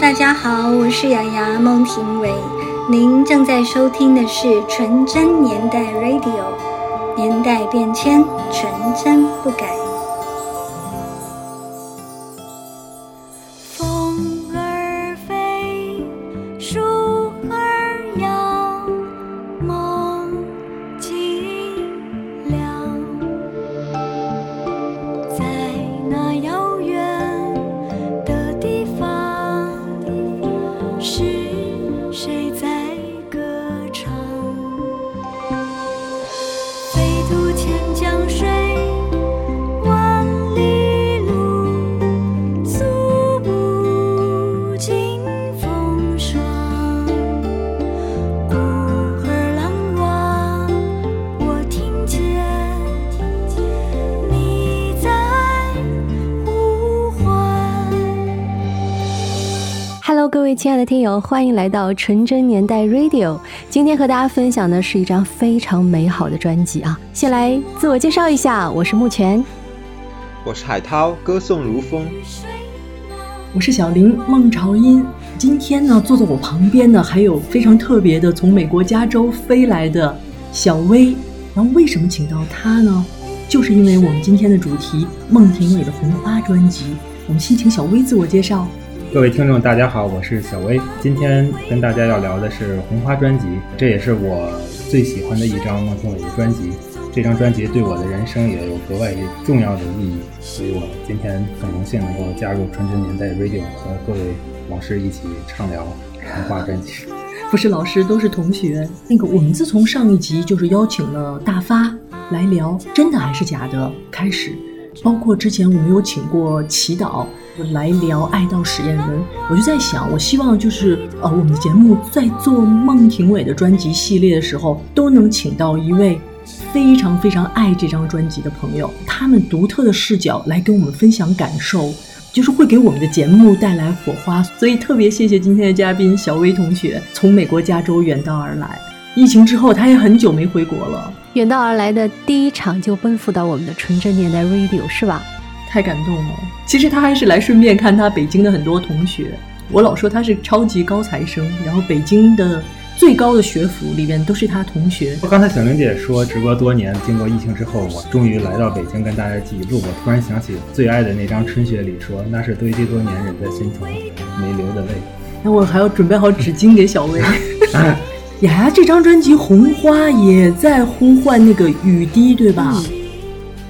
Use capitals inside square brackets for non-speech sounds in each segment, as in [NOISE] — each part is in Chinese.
大家好，我是雅雅孟庭苇，您正在收听的是纯真年代 Radio，年代变迁，纯真不改。亲爱的听友，欢迎来到纯真年代 Radio。今天和大家分享的是一张非常美好的专辑啊！先来自我介绍一下，我是木泉，我是海涛，歌颂如风，我是小林，孟朝音。今天呢，坐在我旁边呢还有非常特别的，从美国加州飞来的小薇。然后为什么请到她呢？就是因为我们今天的主题孟庭苇的《红花》专辑。我们先请小薇自我介绍。各位听众，大家好，我是小薇。今天跟大家要聊的是《红花》专辑，这也是我最喜欢的一张孟庭苇的专辑。这张专辑对我的人生也有格外重要的意义，所以我今天很荣幸能够加入纯真年代 Radio，和各位老师一起畅聊《红花》专辑。[LAUGHS] 不是老师，都是同学。那个，我们自从上一集就是邀请了大发来聊真的还是假的开始，包括之前我们有请过祈祷。来聊《爱到实验文》，我就在想，我希望就是呃，我们的节目在做孟庭苇的专辑系列的时候，都能请到一位非常非常爱这张专辑的朋友，他们独特的视角来跟我们分享感受，就是会给我们的节目带来火花。所以特别谢谢今天的嘉宾小薇同学，从美国加州远道而来。疫情之后，他也很久没回国了，远道而来的第一场就奔赴到我们的纯真年代 Radio，是吧？太感动了。其实他还是来顺便看他北京的很多同学。我老说他是超级高材生，然后北京的最高的学府里面都是他同学。刚才小玲姐说，直播多年，经过疫情之后，我终于来到北京跟大家记录。我突然想起最爱的那张《春雪》里说，那是堆积多年忍在心头没流的泪。那我还要准备好纸巾给小薇。[LAUGHS] 雅雅这张专辑《红花》也在呼唤那个雨滴，对吧？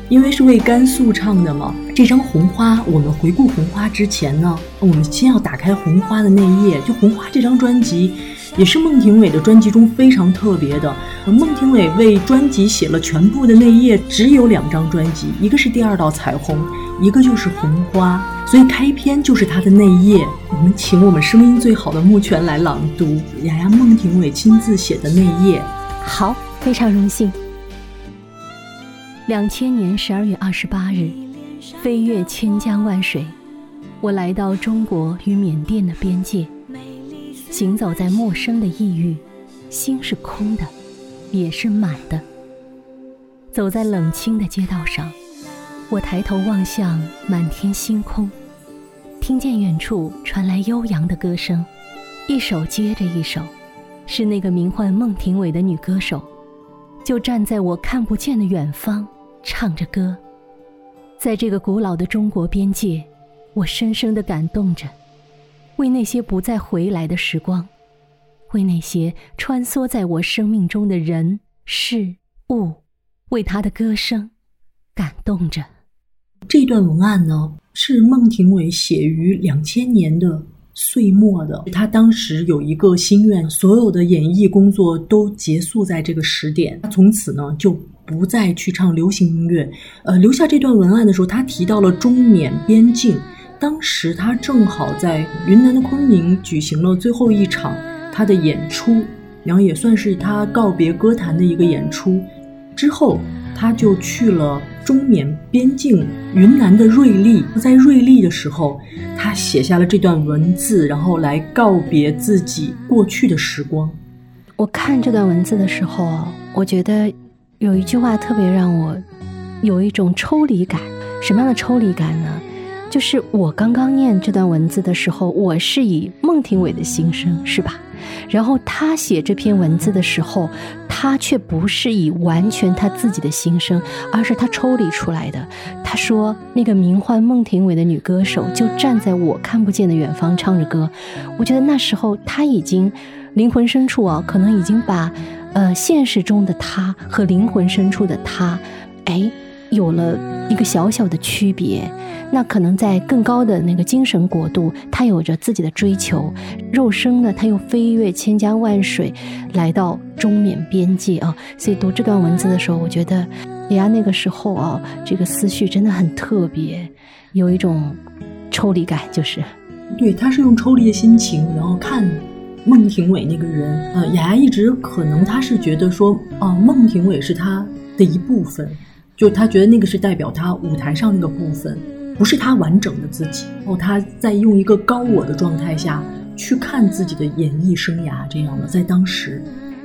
因为是为甘肃唱的嘛，这张《红花》，我们回顾《红花》之前呢，我们先要打开《红花》的内页。就《红花》这张专辑，也是孟庭苇的专辑中非常特别的。孟庭苇为专辑写了全部的内页，只有两张专辑，一个是《第二道彩虹》，一个就是《红花》，所以开篇就是他的内页。我们请我们声音最好的木泉来朗读雅雅孟庭苇亲自写的内页。好，非常荣幸。两千年十二月二十八日，飞越千江万水，我来到中国与缅甸的边界，行走在陌生的异域，心是空的，也是满的。走在冷清的街道上，我抬头望向满天星空，听见远处传来悠扬的歌声，一首接着一首，是那个名唤孟庭苇的女歌手，就站在我看不见的远方。唱着歌，在这个古老的中国边界，我深深的感动着，为那些不再回来的时光，为那些穿梭在我生命中的人事物，为他的歌声感动着。这段文案呢，是孟庭苇写于两千年的岁末的。他当时有一个心愿，所有的演艺工作都结束在这个时点，他从此呢就。不再去唱流行音乐，呃，留下这段文案的时候，他提到了中缅边境。当时他正好在云南的昆明举行了最后一场他的演出，然后也算是他告别歌坛的一个演出。之后，他就去了中缅边境云南的瑞丽。在瑞丽的时候，他写下了这段文字，然后来告别自己过去的时光。我看这段文字的时候，我觉得。有一句话特别让我有一种抽离感，什么样的抽离感呢？就是我刚刚念这段文字的时候，我是以孟庭苇的心声，是吧？然后他写这篇文字的时候，他却不是以完全他自己的心声，而是他抽离出来的。他说，那个名唤孟庭苇的女歌手就站在我看不见的远方唱着歌。我觉得那时候他已经灵魂深处啊，可能已经把呃现实中的他和灵魂深处的他，哎。有了一个小小的区别，那可能在更高的那个精神国度，他有着自己的追求；肉身呢，他又飞越千江万水，来到中缅边界啊。所以读这段文字的时候，我觉得，哎呀，那个时候啊，这个思绪真的很特别，有一种抽离感，就是，对，他是用抽离的心情，然后看孟庭苇那个人。呃，雅雅一直可能他是觉得说，啊，孟庭苇是他的一部分。就他觉得那个是代表他舞台上那个部分，不是他完整的自己。哦他在用一个高我的状态下去看自己的演艺生涯，这样的在当时。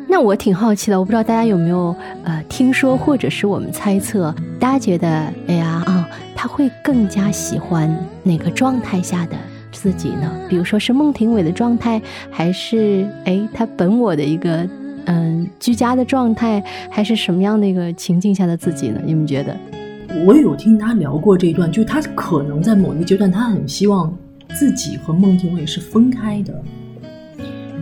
那我挺好奇的，我不知道大家有没有呃听说，或者是我们猜测，大家觉得哎呀啊，他会更加喜欢哪个状态下的自己呢？比如说是孟庭苇的状态，还是哎他本我的一个？嗯，居家的状态还是什么样的一个情境下的自己呢？你们觉得？我有听他聊过这一段，就他可能在某一个阶段，他很希望自己和孟庭苇是分开的，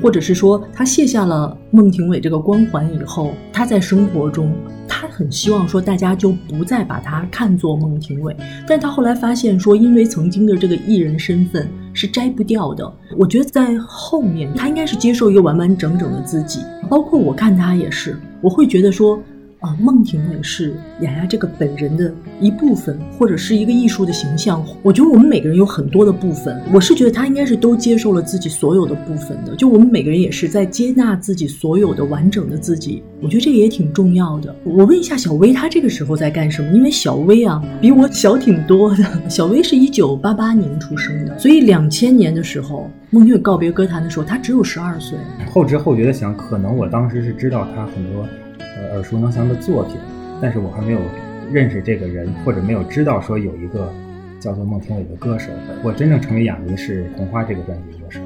或者是说他卸下了孟庭苇这个光环以后，他在生活中。他很希望说，大家就不再把他看作孟庭苇，但他后来发现说，因为曾经的这个艺人身份是摘不掉的。我觉得在后面，他应该是接受一个完完整整的自己，包括我看他也是，我会觉得说。啊，孟庭苇是雅雅这个本人的一部分，或者是一个艺术的形象。我觉得我们每个人有很多的部分，我是觉得他应该是都接受了自己所有的部分的。就我们每个人也是在接纳自己所有的完整的自己。我觉得这个也挺重要的。我问一下小薇，她这个时候在干什么？因为小薇啊，比我小挺多的。小薇是一九八八年出生的，所以两千年的时候，孟庭苇告别歌坛的时候，她只有十二岁。后知后觉的想，可能我当时是知道她很多。耳熟能详的作品，但是我还没有认识这个人，或者没有知道说有一个叫做孟庭苇的歌手。我真正成为哑迷是《红花》这个专辑歌手。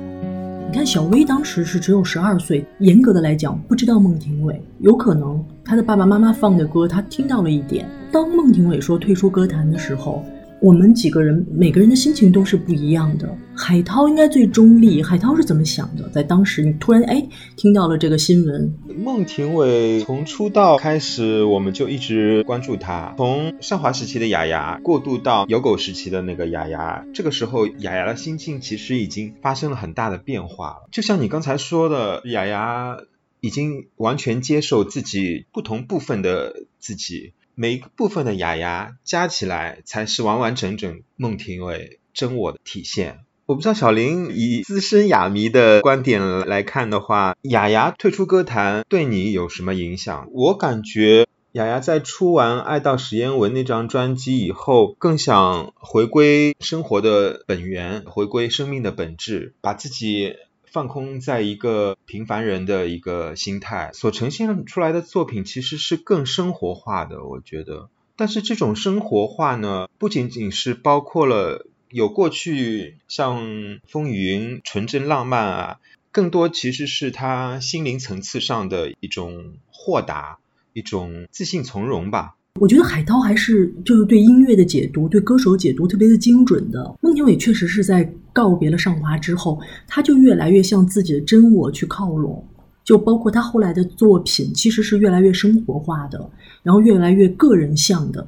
你看，小薇当时是只有十二岁，严格的来讲不知道孟庭苇，有可能她的爸爸妈妈放的歌她听到了一点。当孟庭苇说退出歌坛的时候。我们几个人每个人的心情都是不一样的。海涛应该最中立。海涛是怎么想的？在当时，你突然哎听到了这个新闻。孟庭苇从出道开始，我们就一直关注她。从上华时期的雅雅过渡到有狗时期的那个雅雅，这个时候雅雅的心境其实已经发生了很大的变化了。就像你刚才说的，雅雅已经完全接受自己不同部分的自己。每一个部分的雅雅加起来，才是完完整整孟庭苇真我的体现。我不知道小林以资深雅迷的观点来看的话，雅雅退出歌坛对你有什么影响？我感觉雅雅在出完《爱到实验文》那张专辑以后，更想回归生活的本源，回归生命的本质，把自己。放空在一个平凡人的一个心态所呈现出来的作品，其实是更生活化的，我觉得。但是这种生活化呢，不仅仅是包括了有过去像风云、纯真、浪漫啊，更多其实是他心灵层次上的一种豁达、一种自信从容吧。我觉得海涛还是就是对音乐的解读，对歌手解读特别的精准的。孟庭苇确实是在告别了尚华之后，他就越来越向自己的真我去靠拢，就包括他后来的作品，其实是越来越生活化的，然后越来越个人向的，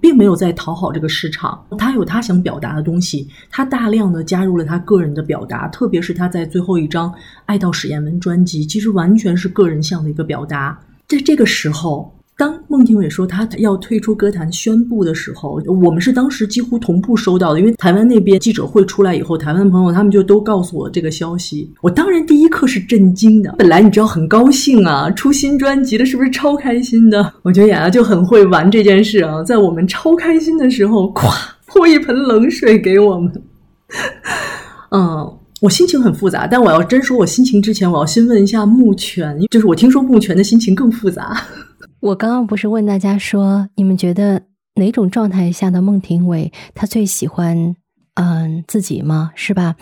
并没有在讨好这个市场。他有他想表达的东西，他大量的加入了他个人的表达，特别是他在最后一张《爱到史艳文》专辑，其实完全是个人向的一个表达。在这个时候。当孟庭苇说他要退出歌坛宣布的时候，我们是当时几乎同步收到的，因为台湾那边记者会出来以后，台湾的朋友他们就都告诉我这个消息。我当然第一刻是震惊的，本来你知道很高兴啊，出新专辑了，是不是超开心的？我觉得雅雅就很会玩这件事啊，在我们超开心的时候，咵泼一盆冷水给我们。嗯，我心情很复杂，但我要真说我心情之前，我要先问一下木泉，就是我听说木泉的心情更复杂。我刚刚不是问大家说，你们觉得哪种状态下的孟庭苇她最喜欢嗯自己吗？是吧？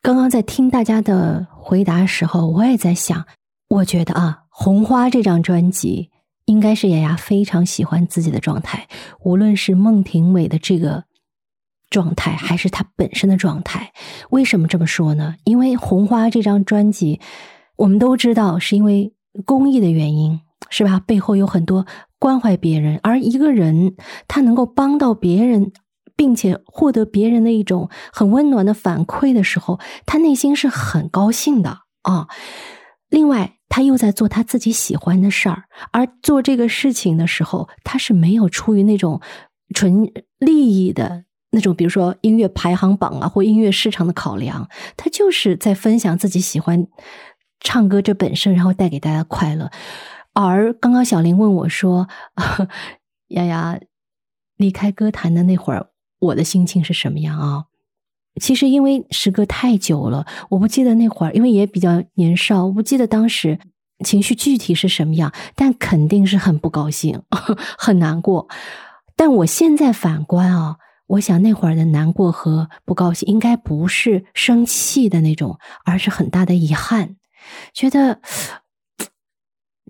刚刚在听大家的回答时候，我也在想，我觉得啊，《红花》这张专辑应该是雅雅非常喜欢自己的状态，无论是孟庭苇的这个状态，还是她本身的状态。为什么这么说呢？因为《红花》这张专辑，我们都知道是因为公益的原因，是吧？背后有很多关怀别人，而一个人他能够帮到别人。并且获得别人的一种很温暖的反馈的时候，他内心是很高兴的啊。另外，他又在做他自己喜欢的事儿，而做这个事情的时候，他是没有出于那种纯利益的那种，比如说音乐排行榜啊或音乐市场的考量，他就是在分享自己喜欢唱歌这本身，然后带给大家快乐。而刚刚小林问我说：“ [LAUGHS] 丫丫离开歌坛的那会儿。”我的心情是什么样啊？其实因为时隔太久了，我不记得那会儿，因为也比较年少，我不记得当时情绪具体是什么样，但肯定是很不高兴，[LAUGHS] 很难过。但我现在反观啊，我想那会儿的难过和不高兴，应该不是生气的那种，而是很大的遗憾，觉得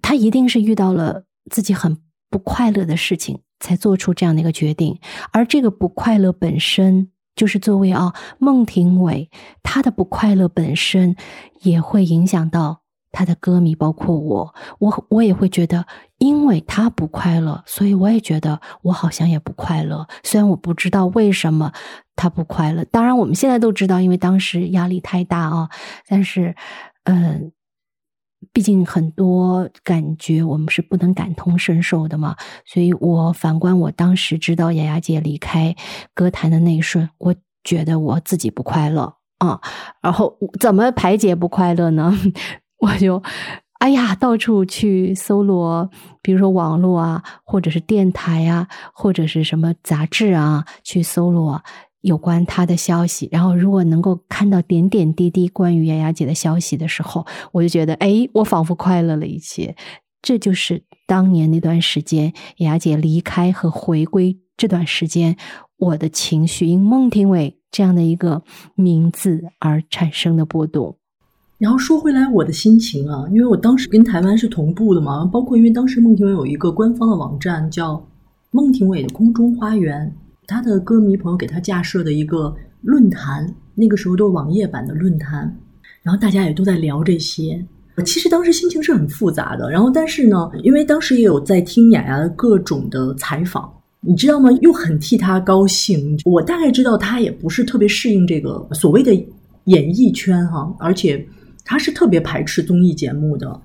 他一定是遇到了自己很不快乐的事情。才做出这样的一个决定，而这个不快乐本身，就是作为啊孟庭苇，他的不快乐本身也会影响到他的歌迷，包括我，我我也会觉得，因为他不快乐，所以我也觉得我好像也不快乐。虽然我不知道为什么他不快乐，当然我们现在都知道，因为当时压力太大啊，但是，嗯。毕竟很多感觉我们是不能感同身受的嘛，所以我反观我当时知道雅雅姐离开歌坛的那一瞬，我觉得我自己不快乐啊。然后怎么排解不快乐呢？[LAUGHS] 我就哎呀，到处去搜罗，比如说网络啊，或者是电台啊，或者是什么杂志啊，去搜罗。有关他的消息，然后如果能够看到点点滴滴关于雅雅姐的消息的时候，我就觉得，哎，我仿佛快乐了一些。这就是当年那段时间雅雅姐离开和回归这段时间，我的情绪因孟庭苇这样的一个名字而产生的波动。然后说回来，我的心情啊，因为我当时跟台湾是同步的嘛，包括因为当时孟庭苇有一个官方的网站叫孟庭苇的空中花园。他的歌迷朋友给他架设的一个论坛，那个时候都是网页版的论坛，然后大家也都在聊这些。我其实当时心情是很复杂的，然后但是呢，因为当时也有在听雅雅的各种的采访，你知道吗？又很替他高兴。我大概知道他也不是特别适应这个所谓的演艺圈哈，而且他是特别排斥综艺节目的。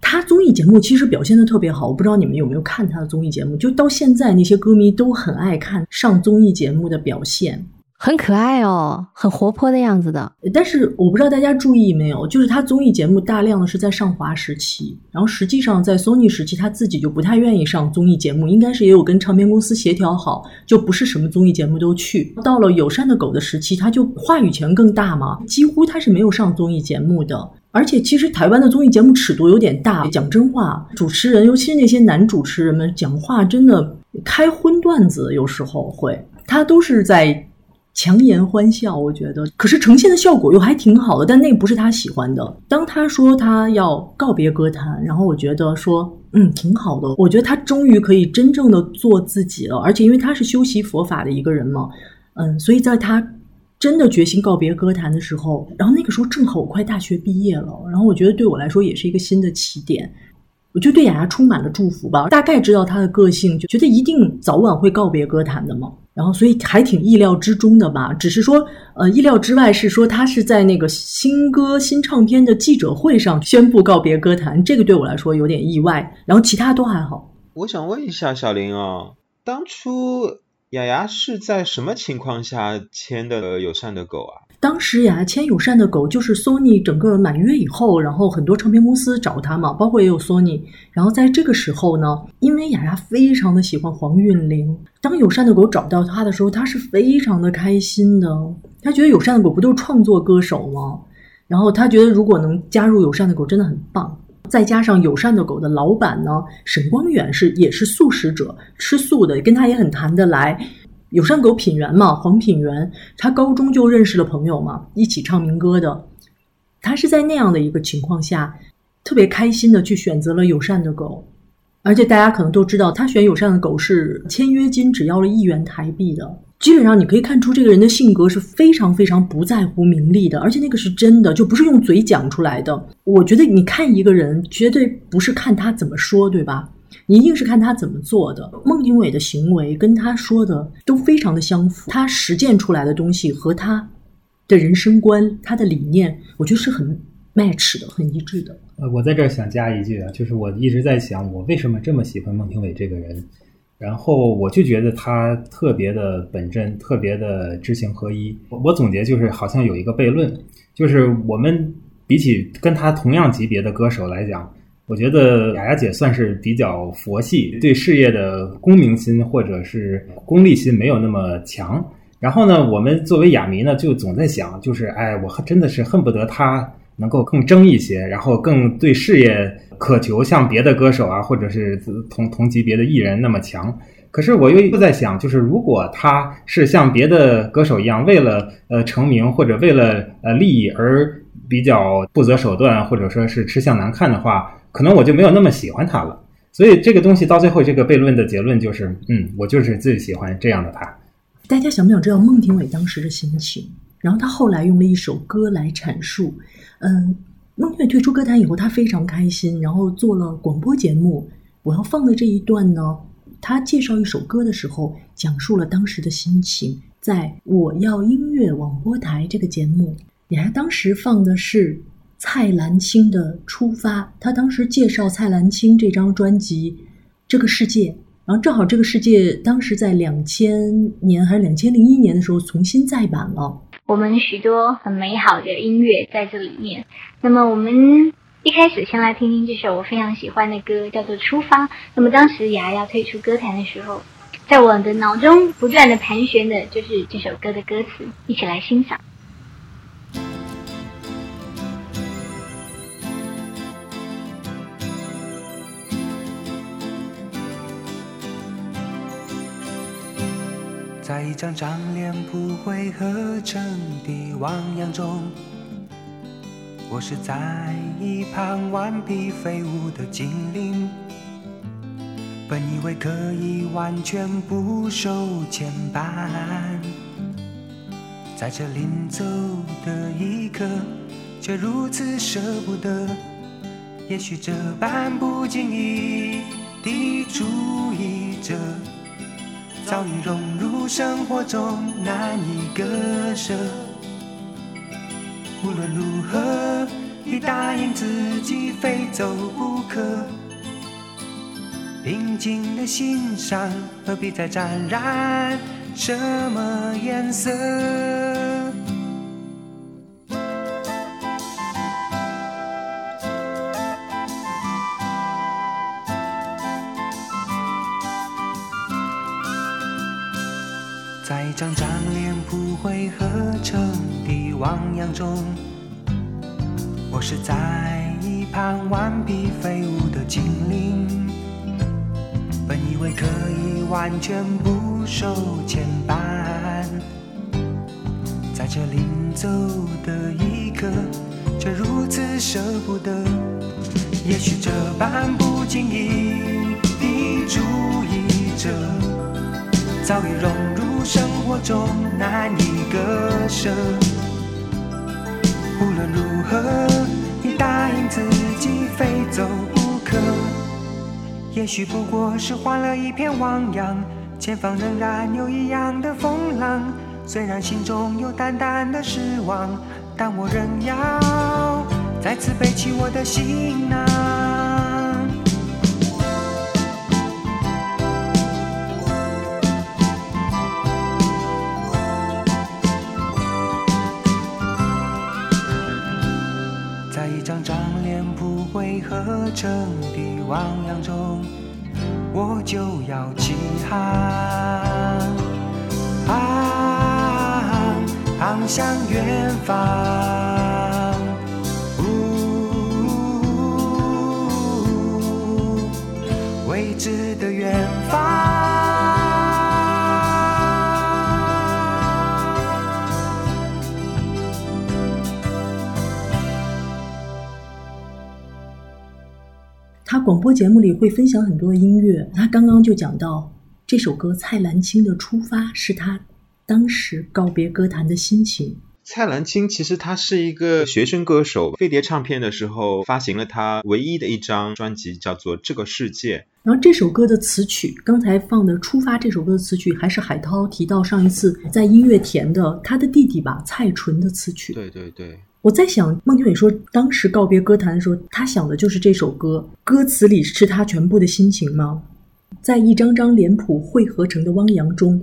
他综艺节目其实表现的特别好，我不知道你们有没有看他的综艺节目，就到现在那些歌迷都很爱看上综艺节目的表现，很可爱哦，很活泼的样子的。但是我不知道大家注意没有，就是他综艺节目大量的是在上华时期，然后实际上在 Sony 时期他自己就不太愿意上综艺节目，应该是也有跟唱片公司协调好，就不是什么综艺节目都去。到了友善的狗的时期，他就话语权更大嘛，几乎他是没有上综艺节目的。而且，其实台湾的综艺节目尺度有点大。讲真话，主持人，尤其是那些男主持人们，讲话真的开荤段子，有时候会，他都是在强颜欢笑。我觉得，可是呈现的效果又还挺好的。但那不是他喜欢的。当他说他要告别歌坛，然后我觉得说，嗯，挺好的。我觉得他终于可以真正的做自己了。而且，因为他是修习佛法的一个人嘛，嗯，所以在他。真的决心告别歌坛的时候，然后那个时候正好我快大学毕业了，然后我觉得对我来说也是一个新的起点，我就对雅雅充满了祝福吧。大概知道她的个性，就觉得一定早晚会告别歌坛的嘛。然后所以还挺意料之中的吧。只是说，呃，意料之外是说他是在那个新歌新唱片的记者会上宣布告别歌坛，这个对我来说有点意外。然后其他都还好。我想问一下小林啊，当初。雅雅是在什么情况下签的友善的狗啊？当时雅雅签友善的狗，就是 Sony 整个满月以后，然后很多唱片公司找他嘛，包括也有 Sony。然后在这个时候呢，因为雅雅非常的喜欢黄韵玲，当友善的狗找到他的时候，他是非常的开心的。他觉得友善的狗不都是创作歌手吗？然后他觉得如果能加入友善的狗，真的很棒。再加上友善的狗的老板呢，沈光远是也是素食者，吃素的，跟他也很谈得来。友善狗品源嘛，黄品源，他高中就认识了朋友嘛，一起唱民歌的。他是在那样的一个情况下，特别开心的去选择了友善的狗，而且大家可能都知道，他选友善的狗是签约金只要了一元台币的。基本上你可以看出这个人的性格是非常非常不在乎名利的，而且那个是真的，就不是用嘴讲出来的。我觉得你看一个人，绝对不是看他怎么说，对吧？你一定是看他怎么做的。孟庭苇的行为跟他说的都非常的相符，他实践出来的东西和他的人生观、他的理念，我觉得是很 match 的，很一致的。呃，我在这儿想加一句啊，就是我一直在想，我为什么这么喜欢孟庭苇这个人。然后我就觉得他特别的本真，特别的知行合一。我总结就是，好像有一个悖论，就是我们比起跟他同样级别的歌手来讲，我觉得雅雅姐算是比较佛系，对事业的功名心或者是功利心没有那么强。然后呢，我们作为雅迷呢，就总在想，就是哎，我真的是恨不得她。能够更争一些，然后更对事业渴求，像别的歌手啊，或者是同同级别的艺人那么强。可是我又又在想，就是如果他是像别的歌手一样，为了呃成名或者为了呃利益而比较不择手段，或者说是吃相难看的话，可能我就没有那么喜欢他了。所以这个东西到最后，这个悖论的结论就是，嗯，我就是最喜欢这样的他。大家想不想知道孟庭苇当时的心情？然后他后来用了一首歌来阐述。嗯，孟庭苇退出歌坛以后，他非常开心，然后做了广播节目。我要放的这一段呢，他介绍一首歌的时候，讲述了当时的心情。在我要音乐广播台这个节目，你还当时放的是蔡澜清的《出发》，他当时介绍蔡澜清这张专辑《这个世界》，然后正好《这个世界》当时在两千年还是两千零一年的时候重新再版了。我们许多很美好的音乐在这里面。那么我们一开始先来听听这首我非常喜欢的歌，叫做《出发》。那么当时雅雅退出歌坛的时候，在我的脑中不断的盘旋的就是这首歌的歌词，一起来欣赏。一张张脸不会合成的汪洋中，我是在一旁顽皮飞舞的精灵。本以为可以完全不受牵绊，在这临走的一刻，却如此舍不得。也许这般不经意的注意着。早已融入生活中，难以割舍。无论如何，也答应自己非走不可。平静的心上，何必再沾染什么颜色？张张脸谱汇合成的汪洋中，我是在一旁顽皮飞舞的精灵。本以为可以完全不受牵绊，在这临走的一刻，却如此舍不得。也许这般不经意的注意着，早已融。生活中难以割舍，无论如何，已答应自己非走不可。也许不过是换了一片汪洋，前方仍然有一样的风浪。虽然心中有淡淡的失望，但我仍要再次背起我的行囊。合成的汪洋中，我就要起航，航向远方，呜未知的远方。广播节目里会分享很多音乐，他刚刚就讲到这首歌蔡澜清的《出发》是他当时告别歌坛的心情。蔡澜清其实他是一个学生歌手，飞碟唱片的时候发行了他唯一的一张专辑，叫做《这个世界》。然后这首歌的词曲，刚才放的《出发》这首歌的词曲，还是海涛提到上一次在音乐田的他的弟弟吧，蔡淳的词曲。对对对。我在想，孟庭苇说当时告别歌坛的时候，他想的就是这首歌，歌词里是他全部的心情吗？在一张张脸谱汇合成的汪洋中，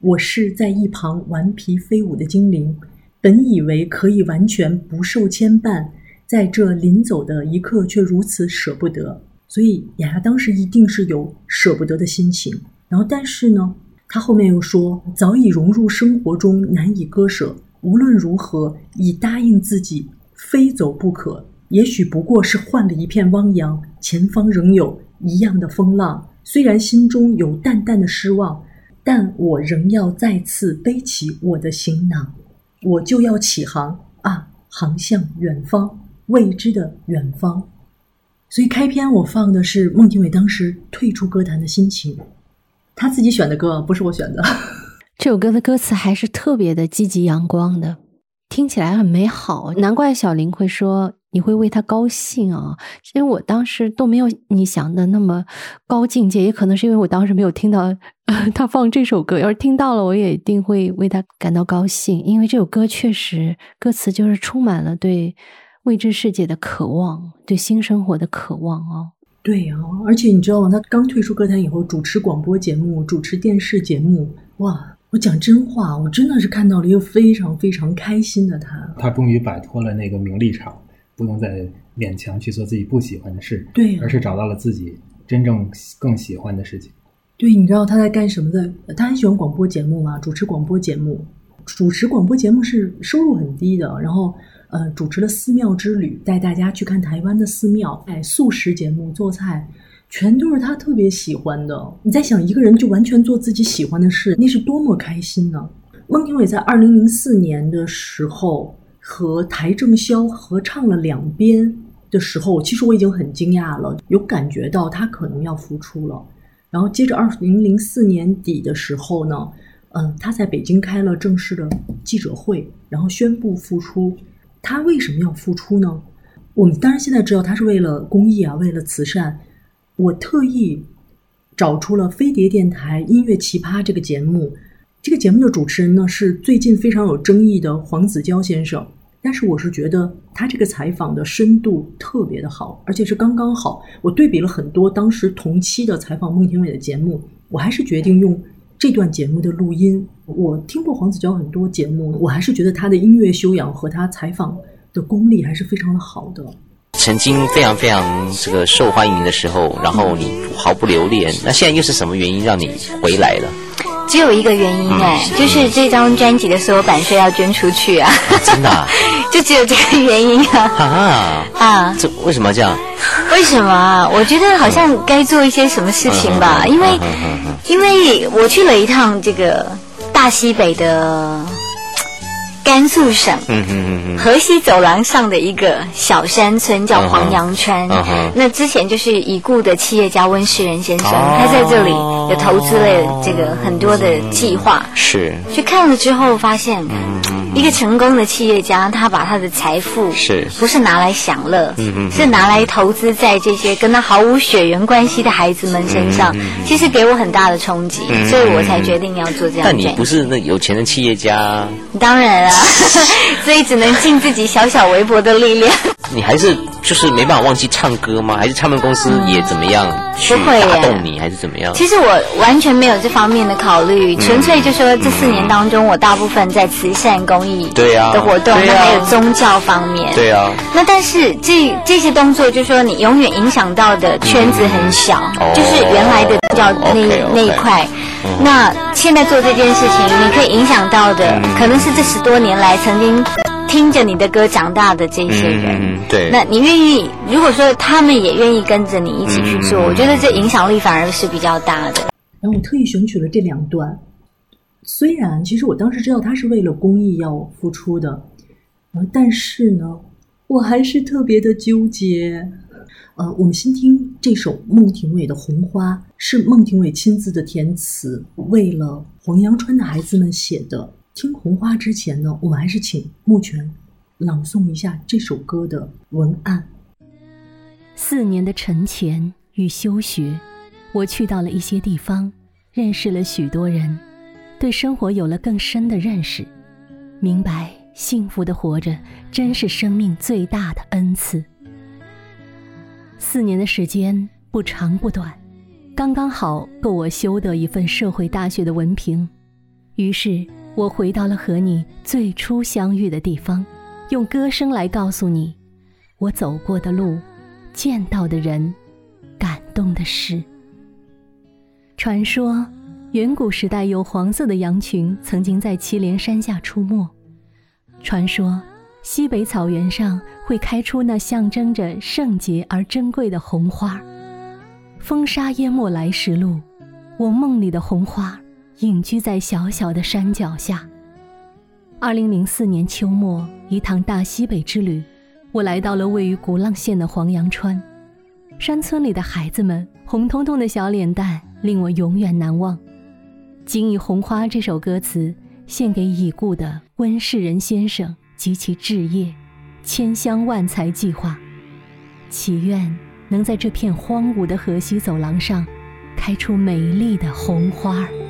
我是在一旁顽皮飞舞的精灵。本以为可以完全不受牵绊，在这临走的一刻却如此舍不得，所以雅雅当时一定是有舍不得的心情。然后，但是呢，他后面又说，早已融入生活中，难以割舍。无论如何，已答应自己非走不可。也许不过是换了一片汪洋，前方仍有一样的风浪。虽然心中有淡淡的失望，但我仍要再次背起我的行囊。我就要起航啊，航向远方，未知的远方。所以开篇我放的是孟庭苇当时退出歌坛的心情，他自己选的歌，不是我选的。这首歌的歌词还是特别的积极阳光的，听起来很美好。难怪小林会说。你会为他高兴啊？因为我当时都没有你想的那么高境界，也可能是因为我当时没有听到 [LAUGHS] 他放这首歌。要是听到了，我也一定会为他感到高兴，因为这首歌确实歌词就是充满了对未知世界的渴望，对新生活的渴望哦。对啊，而且你知道吗？他刚退出歌坛以后，主持广播节目，主持电视节目，哇！我讲真话，我真的是看到了一个非常非常开心的他。他终于摆脱了那个名利场。不能再勉强去做自己不喜欢的事，对，而是找到了自己真正更喜欢的事情。对，你知道他在干什么的？他很喜欢广播节目嘛，主持广播节目。主持广播节目是收入很低的，然后呃，主持了寺庙之旅，带大家去看台湾的寺庙。哎，素食节目做菜，全都是他特别喜欢的。你在想，一个人就完全做自己喜欢的事，那是多么开心呢？孟庭苇在二零零四年的时候。和邰正宵合唱了两边的时候，其实我已经很惊讶了，有感觉到他可能要复出了。然后接着二零零四年底的时候呢，嗯，他在北京开了正式的记者会，然后宣布复出。他为什么要复出呢？我们当然现在知道他是为了公益啊，为了慈善。我特意找出了飞碟电台音乐奇葩这个节目，这个节目的主持人呢是最近非常有争议的黄子佼先生。但是我是觉得他这个采访的深度特别的好，而且是刚刚好。我对比了很多当时同期的采访孟庭苇的节目，我还是决定用这段节目的录音。我听过黄子佼很多节目，我还是觉得他的音乐修养和他采访的功力还是非常的好的。曾经非常非常这个受欢迎的时候，然后你毫不留恋，那现在又是什么原因让你回来了？只有一个原因哎，就是这张专辑的所有版税要捐出去啊！真的，[LAUGHS] 就只有这个原因啊！啊啊！这为什么这样？为什么啊？我觉得好像该做一些什么事情吧，因为因为我去了一趟这个大西北的。甘肃省嗯嗯嗯河西走廊上的一个小山村叫黄杨川，那之前就是已故的企业家温世仁先生，他在这里有投资了这个很多的计划。是。去看了之后发现，一个成功的企业家，他把他的财富是。不是拿来享乐，是拿来投资在这些跟他毫无血缘关系的孩子们身上，其实给我很大的冲击，所以我才决定要做这样。但你不是那有钱的企业家？当然了。所以只能尽自己小小微薄的力量。你还是就是没办法忘记唱歌吗？还是唱片公司也怎么样去打动你，还是怎么样？其实我完全没有这方面的考虑，纯粹就说这四年当中，我大部分在慈善公益对啊的活动，那还有宗教方面对啊。那但是这这些动作，就说你永远影响到的圈子很小，就是原来的叫那那一块。那现在做这件事情，你可以影响到的，可能是这十多年来曾经听着你的歌长大的这些人。对，那你愿意？如果说他们也愿意跟着你一起去做，我觉得这影响力反而是比较大的。然后我特意选取了这两段，虽然其实我当时知道他是为了公益要付出的，但是呢，我还是特别的纠结。呃，我们先听这首孟庭苇的《红花》，是孟庭苇亲自的填词，为了黄杨川的孩子们写的。听《红花》之前呢，我还是请木泉朗诵一下这首歌的文案。四年的沉潜与休学，我去到了一些地方，认识了许多人，对生活有了更深的认识，明白幸福的活着真是生命最大的恩赐。四年的时间不长不短，刚刚好够我修得一份社会大学的文凭。于是，我回到了和你最初相遇的地方，用歌声来告诉你，我走过的路，见到的人，感动的事。传说，远古时代有黄色的羊群曾经在祁连山下出没。传说。西北草原上会开出那象征着圣洁而珍贵的红花。风沙淹没来时路，我梦里的红花隐居在小小的山脚下。二零零四年秋末，一趟大西北之旅，我来到了位于鼓浪县的黄杨川。山村里的孩子们红彤彤的小脸蛋令我永远难忘。仅以《红花》这首歌词献给已故的温世仁先生。及其置业，千乡万才计划，祈愿能在这片荒芜的河西走廊上，开出美丽的红花儿。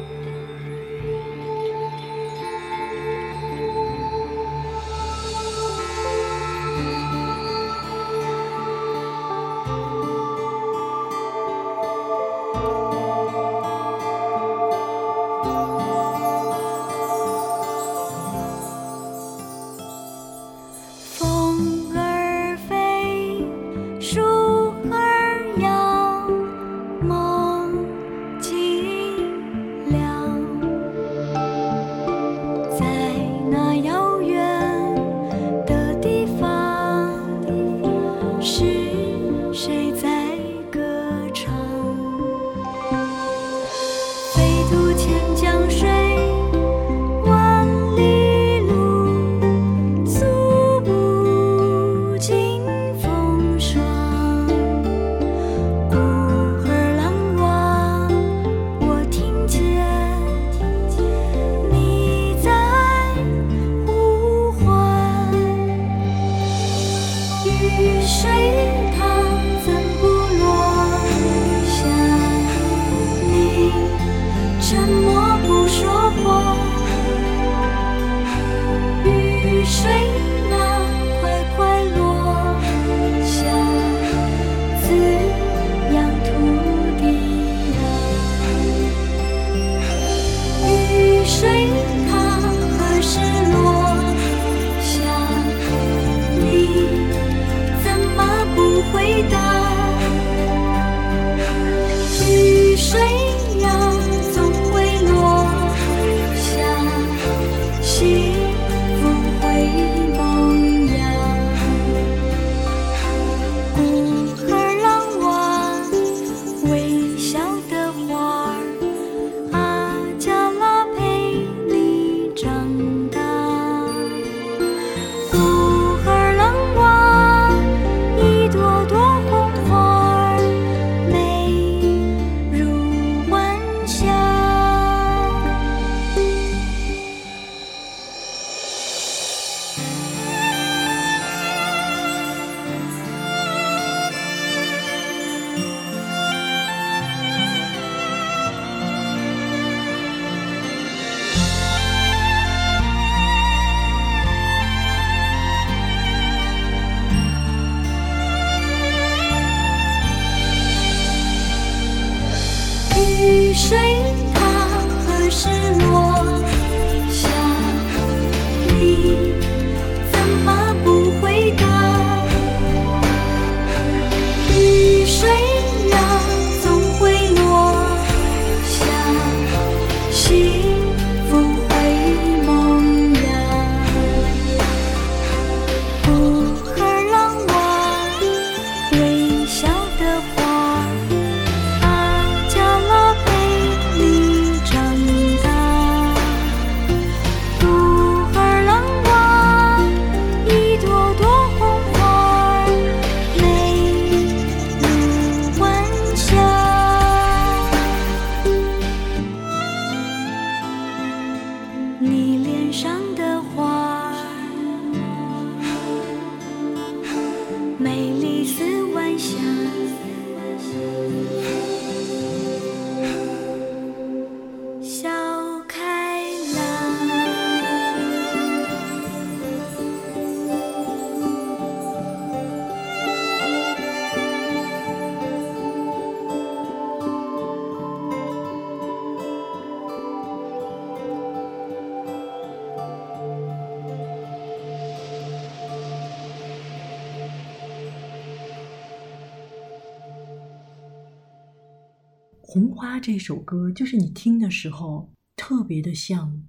这首歌，就是你听的时候特别的像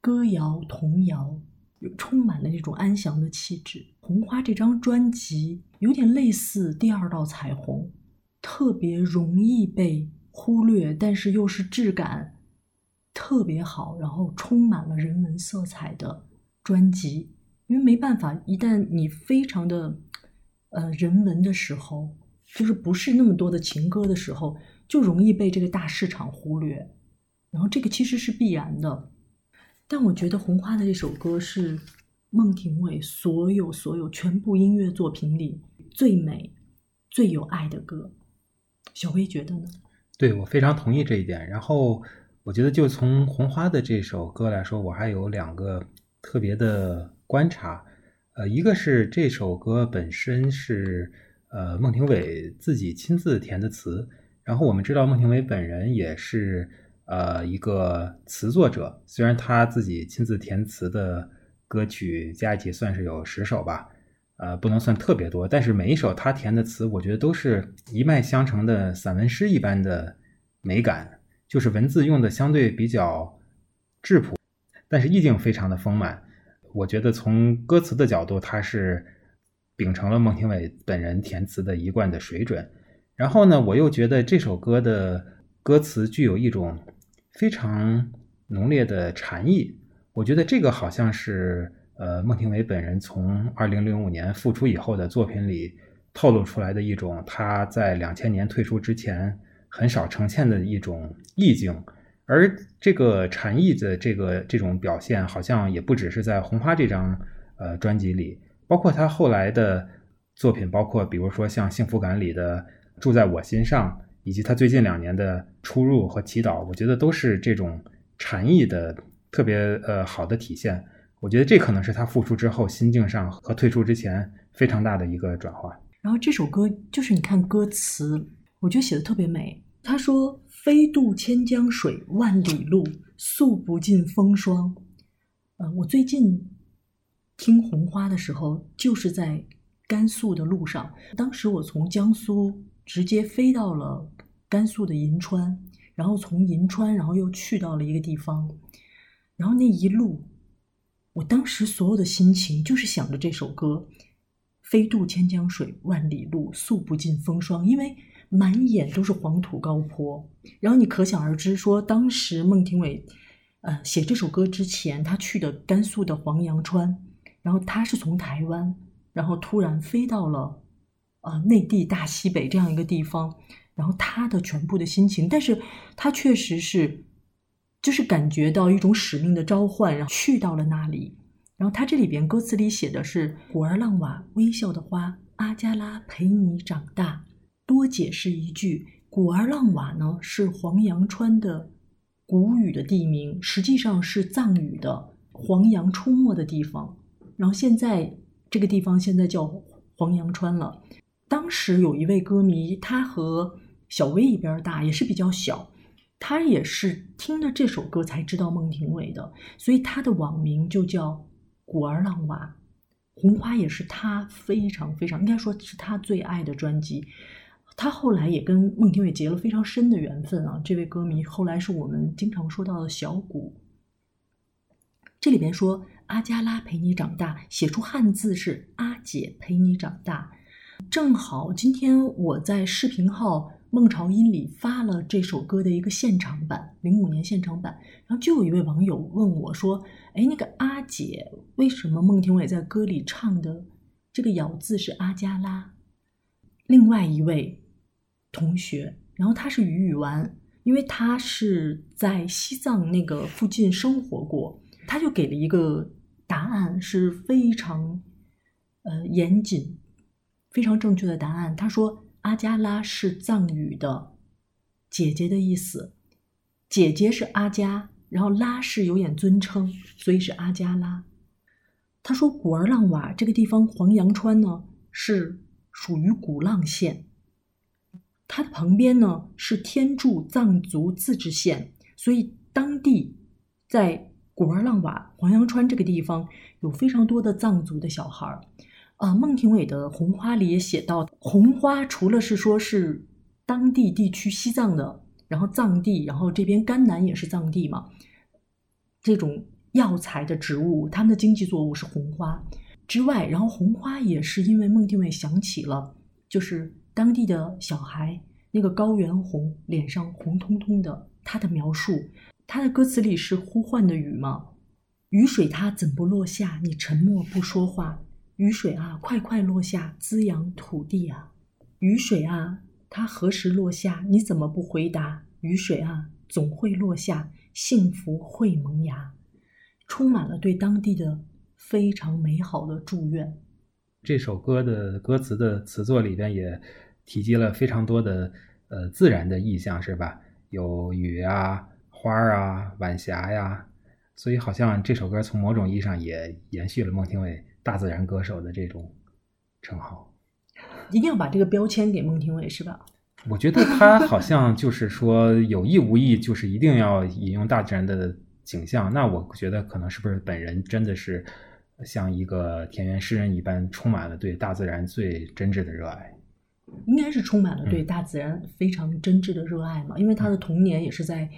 歌谣、童谣，有充满了那种安详的气质。《红花》这张专辑有点类似第二道彩虹，特别容易被忽略，但是又是质感特别好，然后充满了人文色彩的专辑。因为没办法，一旦你非常的呃人文的时候，就是不是那么多的情歌的时候。就容易被这个大市场忽略，然后这个其实是必然的。但我觉得《红花》的这首歌是孟庭苇所有所有全部音乐作品里最美、最有爱的歌。小薇觉得呢？对我非常同意这一点。然后我觉得，就从《红花》的这首歌来说，我还有两个特别的观察。呃，一个是这首歌本身是呃孟庭苇自己亲自填的词。然后我们知道孟庭苇本人也是呃一个词作者，虽然他自己亲自填词的歌曲加一起算是有十首吧，呃不能算特别多，但是每一首他填的词，我觉得都是一脉相承的散文诗一般的美感，就是文字用的相对比较质朴，但是意境非常的丰满。我觉得从歌词的角度，他是秉承了孟庭苇本人填词的一贯的水准。然后呢，我又觉得这首歌的歌词具有一种非常浓烈的禅意。我觉得这个好像是呃孟庭苇本人从二零零五年复出以后的作品里透露出来的一种他在两千年退出之前很少呈现的一种意境。而这个禅意的这个这种表现，好像也不只是在《红花》这张呃专辑里，包括他后来的作品，包括比如说像《幸福感》里的。住在我心上，以及他最近两年的出入和祈祷，我觉得都是这种禅意的特别呃好的体现。我觉得这可能是他复出之后心境上和退出之前非常大的一个转化。然后这首歌就是你看歌词，我觉得写的特别美。他说：“飞渡千江水，万里路，诉不尽风霜。”呃，我最近听红花的时候，就是在甘肃的路上。当时我从江苏。直接飞到了甘肃的银川，然后从银川，然后又去到了一个地方，然后那一路，我当时所有的心情就是想着这首歌，“飞渡千江水，万里路，诉不尽风霜”，因为满眼都是黄土高坡，然后你可想而知，说当时孟庭苇，呃，写这首歌之前，他去的甘肃的黄杨川，然后他是从台湾，然后突然飞到了。啊，内地大西北这样一个地方，然后他的全部的心情，但是他确实是，就是感觉到一种使命的召唤，然后去到了那里。然后他这里边歌词里写的是“古儿浪瓦，微笑的花，阿加拉陪你长大”。多解释一句，“古儿浪瓦”呢是黄杨川的古语的地名，实际上是藏语的黄杨出没的地方。然后现在这个地方现在叫黄杨川了。当时有一位歌迷，他和小薇一边大，也是比较小，他也是听了这首歌才知道孟庭苇的，所以他的网名就叫古儿浪娃。红花也是他非常非常，应该说是他最爱的专辑。他后来也跟孟庭苇结了非常深的缘分啊。这位歌迷后来是我们经常说到的小谷。这里边说阿加拉陪你长大，写出汉字是阿姐陪你长大。正好今天我在视频号“孟朝音”里发了这首歌的一个现场版，零五年现场版。然后就有一位网友问我说：“哎，那个阿姐为什么孟庭苇在歌里唱的这个咬字是阿加拉？”另外一位同学，然后他是鱼鱼丸，因为他是在西藏那个附近生活过，他就给了一个答案，是非常呃严谨、非常正确的答案。他说阿加拉是藏语的姐姐的意思，姐姐是阿加，然后拉是有点尊称，所以是阿加拉。他说古尔浪瓦这个地方黄洋川呢是属于古浪县。它的旁边呢是天柱藏族自治县，所以当地在古尔浪瓦黄洋川这个地方有非常多的藏族的小孩儿。啊，孟庭苇的《红花》里也写到，红花除了是说是当地地区西藏的，然后藏地，然后这边甘南也是藏地嘛，这种药材的植物，他们的经济作物是红花之外，然后红花也是因为孟庭苇想起了，就是当地的小孩那个高原红，脸上红彤彤的，他的描述，他的歌词里是呼唤的雨吗？雨水它怎不落下？你沉默不说话。雨水啊，快快落下，滋养土地啊！雨水啊，它何时落下？你怎么不回答？雨水啊，总会落下，幸福会萌芽，充满了对当地的非常美好的祝愿。这首歌的歌词的词作里边也提及了非常多的呃自然的意象，是吧？有雨啊、花儿啊、晚霞呀，所以好像这首歌从某种意义上也延续了孟庭苇。大自然歌手的这种称号，一定要把这个标签给孟庭苇是吧？我觉得他好像就是说有意无意，就是一定要引用大自然的景象。那我觉得可能是不是本人真的是像一个田园诗人一般，充满了对大自然最真挚的热爱？应该是充满了对大自然非常真挚的热爱嘛，因为他的童年也是在。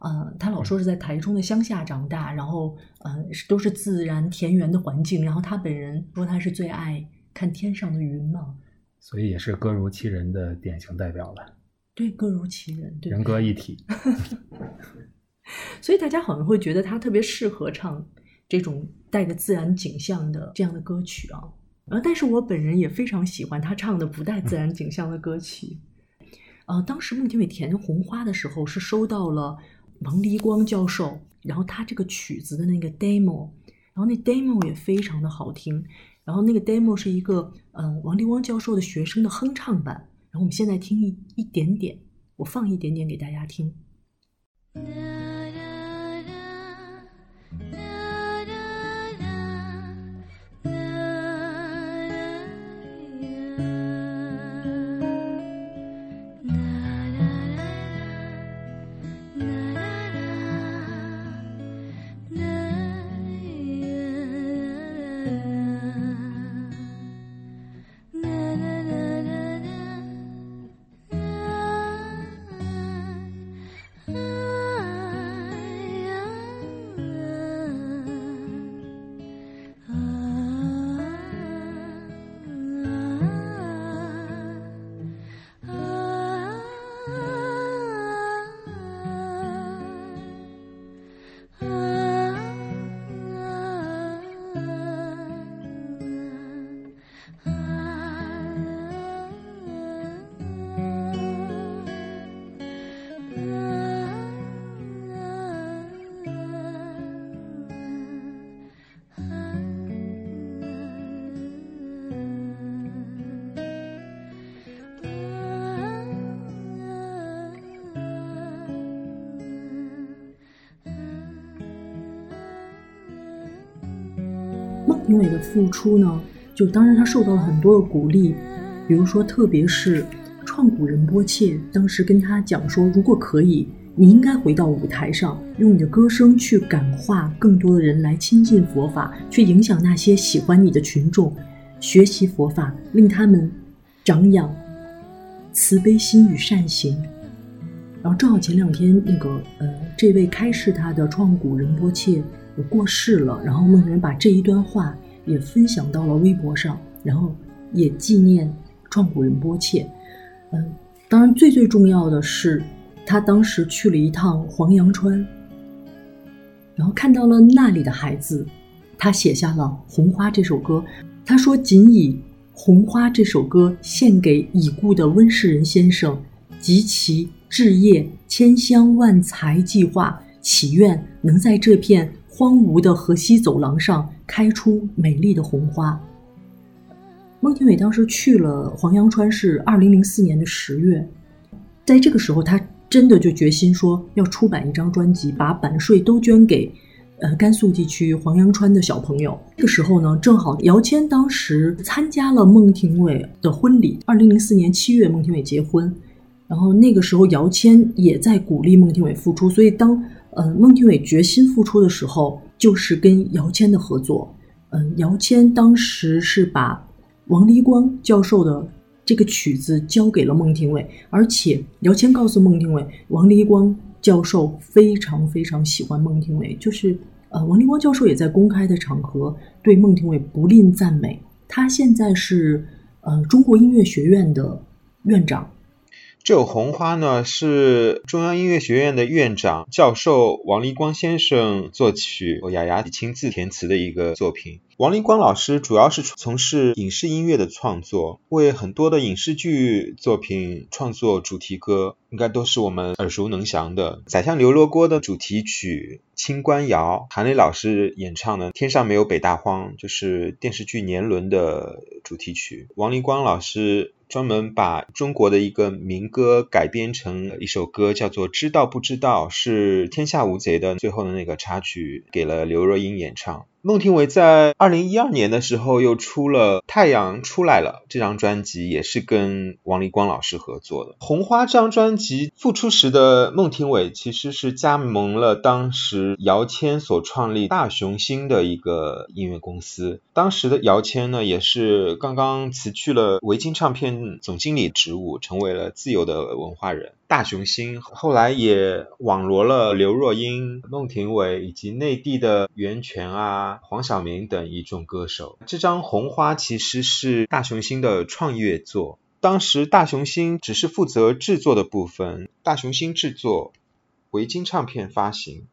呃，他老说是在台中的乡下长大，然后呃，都是自然田园的环境。然后他本人说他是最爱看天上的云嘛，所以也是歌如其人的典型代表了。对，歌如其人，对，人格一体。[LAUGHS] [LAUGHS] 所以大家好像会觉得他特别适合唱这种带着自然景象的这样的歌曲啊。呃，但是我本人也非常喜欢他唱的不带自然景象的歌曲。呃，当时孟庭苇填《红花》的时候是收到了。王黎光教授，然后他这个曲子的那个 demo，然后那 demo 也非常的好听，然后那个 demo 是一个嗯王黎光教授的学生的哼唱版，然后我们现在听一一点点，我放一点点给大家听。因为你的付出呢，就当然他受到了很多的鼓励，比如说，特别是创古仁波切当时跟他讲说，如果可以，你应该回到舞台上，用你的歌声去感化更多的人来亲近佛法，去影响那些喜欢你的群众，学习佛法，令他们长养慈悲心与善行。然后正好前两天那个呃，这位开示他的创古仁波切。我过世了，然后孟人把这一段话也分享到了微博上，然后也纪念创古仁波切。嗯，当然最最重要的是，他当时去了一趟黄洋川，然后看到了那里的孩子，他写下了《红花》这首歌。他说：“仅以《红花》这首歌献给已故的温世仁先生及其置业千乡万财计划，祈愿能在这片。”荒芜的河西走廊上开出美丽的红花。孟庭苇当时去了黄杨川是二零零四年的十月，在这个时候，他真的就决心说要出版一张专辑，把版税都捐给，呃，甘肃地区黄杨川的小朋友。这个时候呢，正好姚谦当时参加了孟庭苇的婚礼，二零零四年七月孟庭苇结婚，然后那个时候姚谦也在鼓励孟庭苇复出，所以当呃孟庭苇决心复出的时候，就是跟姚谦的合作。嗯，姚谦当时是把。王黎光教授的这个曲子交给了孟庭苇，而且姚谦告诉孟庭苇，王黎光教授非常非常喜欢孟庭苇，就是呃，王黎光教授也在公开的场合对孟庭苇不吝赞美。他现在是呃中国音乐学院的院长。这首《红花》呢，是中央音乐学院的院长教授王黎光先生作曲，雅雅亲自填词的一个作品。王黎光老师主要是从事影视音乐的创作，为很多的影视剧作品创作主题歌，应该都是我们耳熟能详的。《宰相刘罗锅》的主题曲《清官谣》，韩磊老师演唱的《天上没有北大荒》，就是电视剧《年轮》的主题曲。王黎光老师。专门把中国的一个民歌改编成一首歌，叫做《知道不知道》，是《天下无贼》的最后的那个插曲，给了刘若英演唱。孟庭苇在二零一二年的时候又出了《太阳出来了》这张专辑，也是跟王黎光老师合作的。《红花》这张专辑复出时的孟庭苇其实是加盟了当时姚谦所创立大雄星的一个音乐公司。当时的姚谦呢，也是刚刚辞去了维京唱片总经理职务，成为了自由的文化人。大雄星后来也网罗了刘若英、孟庭苇以及内地的袁泉啊、黄晓明等一众歌手。这张《红花》其实是大雄星的创业作，当时大雄星只是负责制作的部分，大雄星制作，维京唱片发行。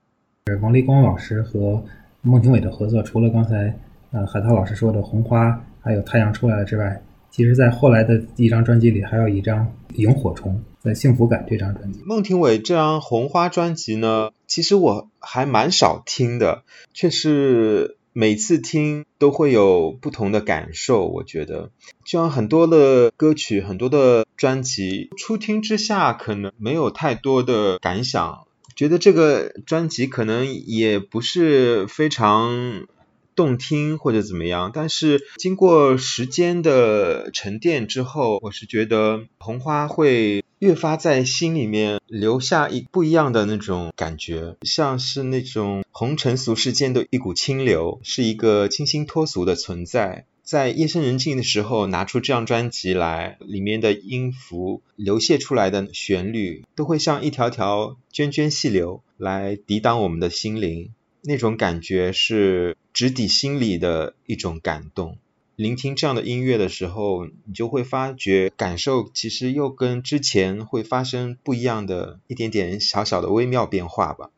王立光老师和孟庭苇的合作，除了刚才呃海涛老师说的《红花》，还有《太阳出来了》之外，其实在后来的一张专辑里，还有一张《萤火虫》。在幸福感这张专辑，孟庭苇这张红花专辑呢，其实我还蛮少听的，却是每次听都会有不同的感受。我觉得，就像很多的歌曲、很多的专辑，初听之下可能没有太多的感想，觉得这个专辑可能也不是非常动听或者怎么样。但是经过时间的沉淀之后，我是觉得红花会。越发在心里面留下一不一样的那种感觉，像是那种红尘俗世间的一股清流，是一个清新脱俗的存在。在夜深人静的时候拿出这张专辑来，里面的音符流泻出来的旋律，都会像一条条涓涓细流来抵挡我们的心灵，那种感觉是直抵心里的一种感动。聆听这样的音乐的时候，你就会发觉感受其实又跟之前会发生不一样的一点点小小的微妙变化吧。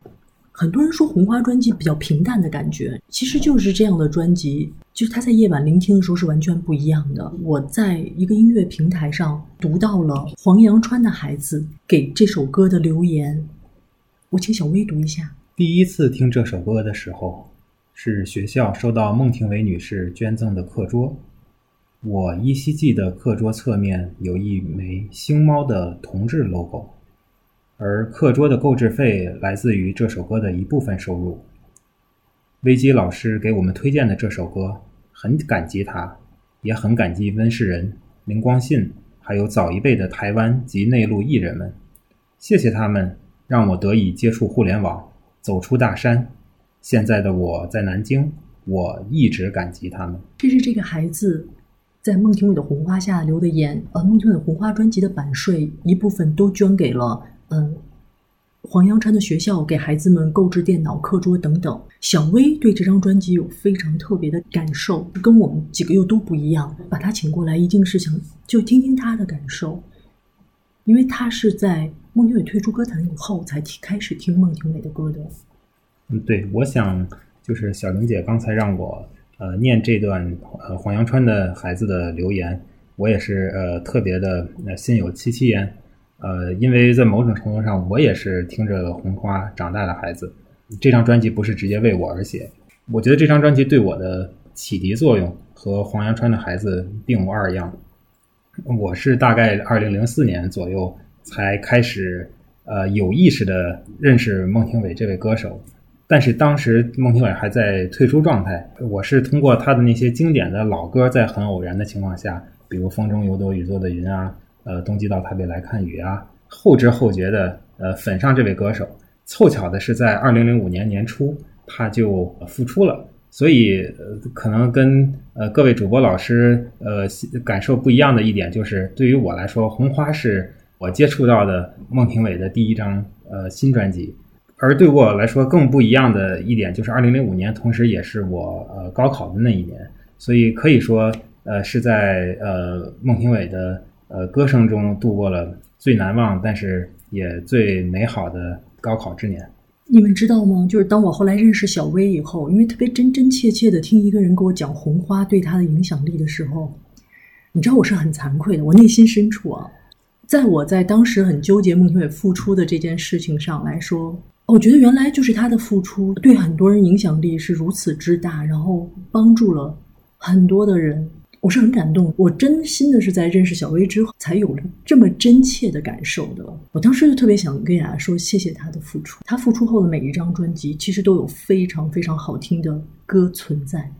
很多人说红花专辑比较平淡的感觉，其实就是这样的专辑，就是他在夜晚聆听的时候是完全不一样的。我在一个音乐平台上读到了黄杨川的孩子给这首歌的留言，我请小薇读一下。第一次听这首歌的时候。是学校收到孟庭苇女士捐赠的课桌，我依稀记得课桌侧面有一枚星猫的同志 logo，而课桌的购置费来自于这首歌的一部分收入。危基老师给我们推荐的这首歌，很感激他，也很感激温世仁、林光信，还有早一辈的台湾及内陆艺人们，谢谢他们让我得以接触互联网，走出大山。现在的我在南京，我一直感激他们。这是这个孩子在孟庭苇的《红花》下留的言。呃，孟庭苇《红花》专辑的版税一部分都捐给了嗯黄杨川的学校，给孩子们购置电脑、课桌等等。小薇对这张专辑有非常特别的感受，跟我们几个又都不一样。把他请过来，一定是想就听听他的感受，因为他是在孟庭苇退出歌坛以后才听开始听孟庭苇的歌的。嗯，对，我想就是小玲姐刚才让我呃念这段呃黄杨川的孩子的留言，我也是呃特别的呃心有戚戚焉，呃，因为在某种程度上我也是听着红花长大的孩子，这张专辑不是直接为我而写。我觉得这张专辑对我的启迪作用和黄阳川的孩子并无二样。我是大概二零零四年左右才开始，呃，有意识的认识孟庭苇这位歌手，但是当时孟庭苇还在退出状态。我是通过他的那些经典的老歌，在很偶然的情况下，比如《风中有朵雨做的云》啊，呃，《冬季到台北来看雨》啊，后知后觉的呃粉上这位歌手。凑巧的是，在二零零五年年初，他就复出了。所以，呃，可能跟呃各位主播老师呃感受不一样的一点，就是对于我来说，《红花》是我接触到的孟庭苇的第一张呃新专辑，而对我来说更不一样的一点，就是二零零五年，同时也是我呃高考的那一年，所以可以说，呃，是在呃孟庭苇的呃歌声中度过了最难忘，但是也最美好的高考之年。你们知道吗？就是当我后来认识小薇以后，因为特别真真切切的听一个人给我讲红花对他的影响力的时候，你知道我是很惭愧的。我内心深处啊，在我在当时很纠结孟庭苇复出的这件事情上来说，我觉得原来就是他的付出对很多人影响力是如此之大，然后帮助了很多的人。我是很感动，我真心的是在认识小薇之后才有了这么真切的感受的。我当时就特别想跟大家说，谢谢他的付出。他付出后的每一张专辑，其实都有非常非常好听的歌存在。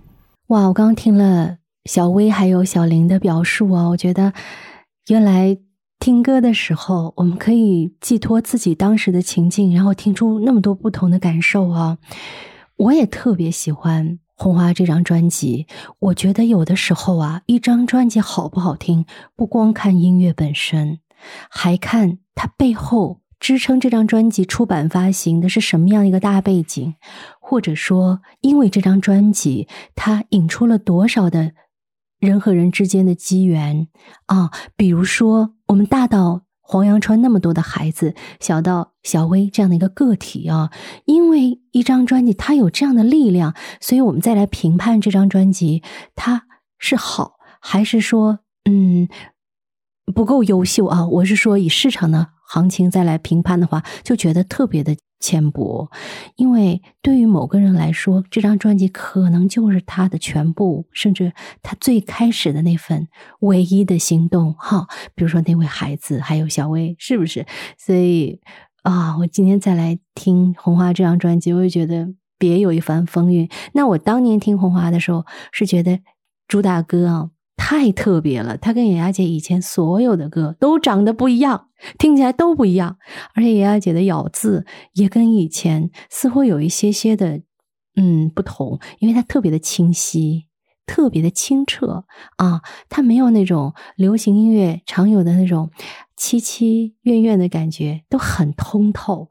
哇，我刚刚听了小薇还有小林的表述啊，我觉得原来听歌的时候，我们可以寄托自己当时的情境，然后听出那么多不同的感受啊。我也特别喜欢。红花这张专辑，我觉得有的时候啊，一张专辑好不好听，不光看音乐本身，还看它背后支撑这张专辑出版发行的是什么样一个大背景，或者说，因为这张专辑它引出了多少的人和人之间的机缘啊，比如说我们大到。黄阳川那么多的孩子，小到小薇这样的一个个体啊，因为一张专辑它有这样的力量，所以我们再来评判这张专辑它是好还是说嗯不够优秀啊？我是说以市场的行情再来评判的话，就觉得特别的。浅薄，因为对于某个人来说，这张专辑可能就是他的全部，甚至他最开始的那份唯一的心动。哈，比如说那位孩子，还有小薇，是不是？所以啊，我今天再来听《红花》这张专辑，我就觉得别有一番风韵。那我当年听《红花》的时候，是觉得朱大哥啊。太特别了，他跟雅雅姐以前所有的歌都长得不一样，听起来都不一样，而且雅雅姐的咬字也跟以前似乎有一些些的嗯不同，因为它特别的清晰，特别的清澈啊，它没有那种流行音乐常有的那种凄凄怨怨的感觉，都很通透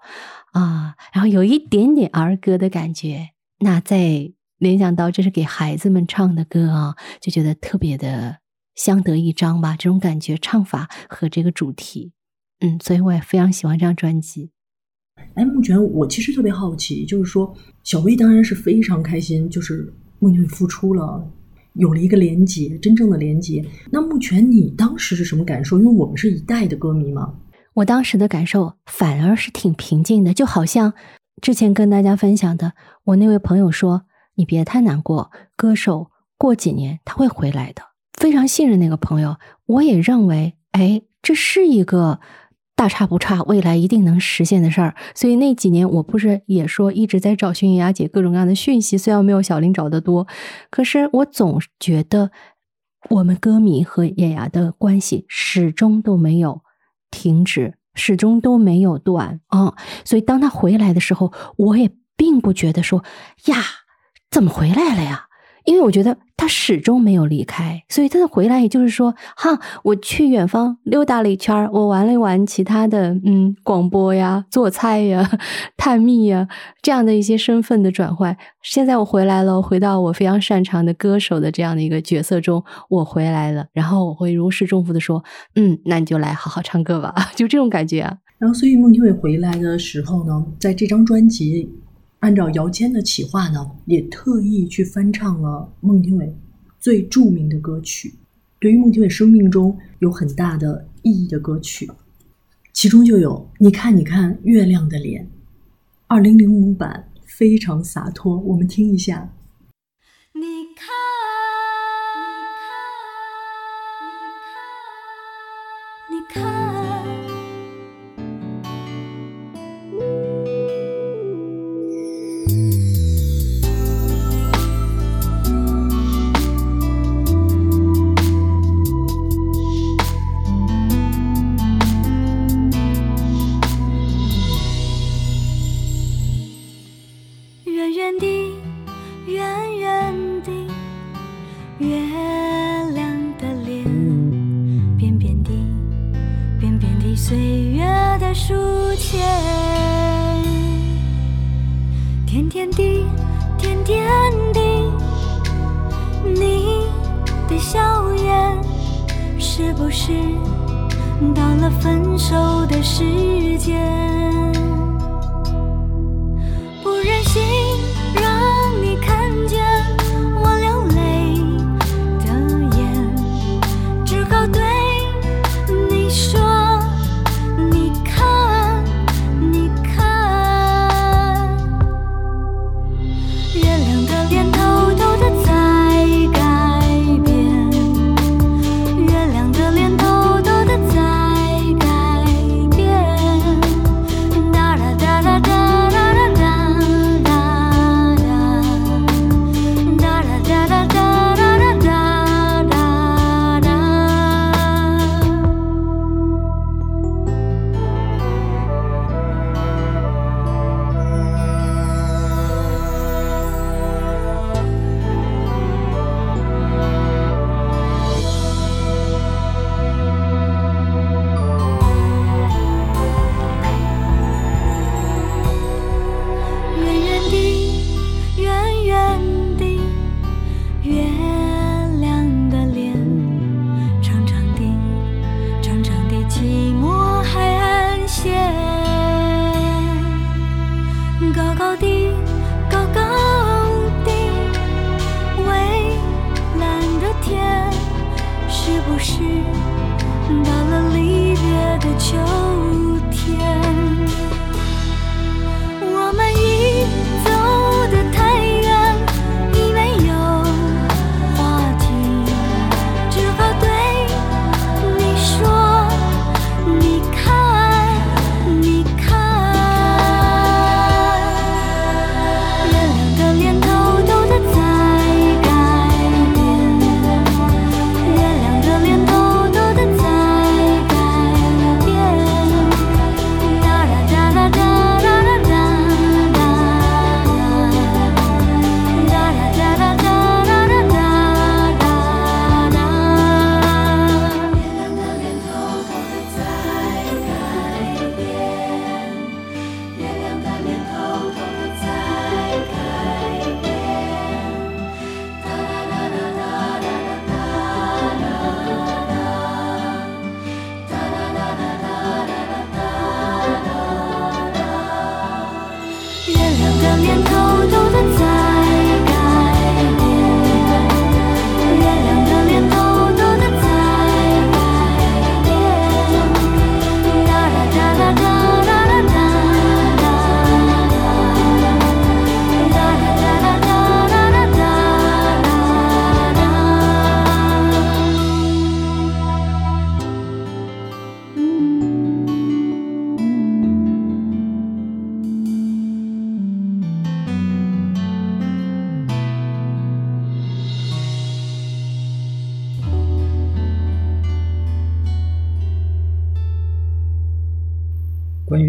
啊，然后有一点点儿歌的感觉，那在。联想到这是给孩子们唱的歌啊，就觉得特别的相得益彰吧。这种感觉、唱法和这个主题，嗯，所以我也非常喜欢这张专辑。哎，目前我其实特别好奇，就是说小薇当然是非常开心，就是孟庭苇复出了，有了一个连接，真正的连接。那目前你当时是什么感受？因为我们是一代的歌迷嘛。我当时的感受反而是挺平静的，就好像之前跟大家分享的，我那位朋友说。你别太难过，歌手过几年他会回来的。非常信任那个朋友，我也认为，哎，这是一个大差不差，未来一定能实现的事儿。所以那几年我不是也说一直在找寻雅姐各种各样的讯息，虽然没有小林找的多，可是我总觉得我们歌迷和雅雅的关系始终都没有停止，始终都没有断啊。所以当他回来的时候，我也并不觉得说呀。怎么回来了呀？因为我觉得他始终没有离开，所以他的回来也就是说，哈，我去远方溜达了一圈我玩了一玩其他的，嗯，广播呀、做菜呀、探秘呀这样的一些身份的转换。现在我回来了，回到我非常擅长的歌手的这样的一个角色中，我回来了，然后我会如释重负的说，嗯，那你就来好好唱歌吧，[LAUGHS] 就这种感觉啊。然后，所以孟庭苇回来的时候呢，在这张专辑。按照姚谦的企划呢，也特意去翻唱了孟庭苇最著名的歌曲，对于孟庭苇生命中有很大的意义的歌曲，其中就有《你看你看月亮的脸》，二零零五版非常洒脱。我们听一下。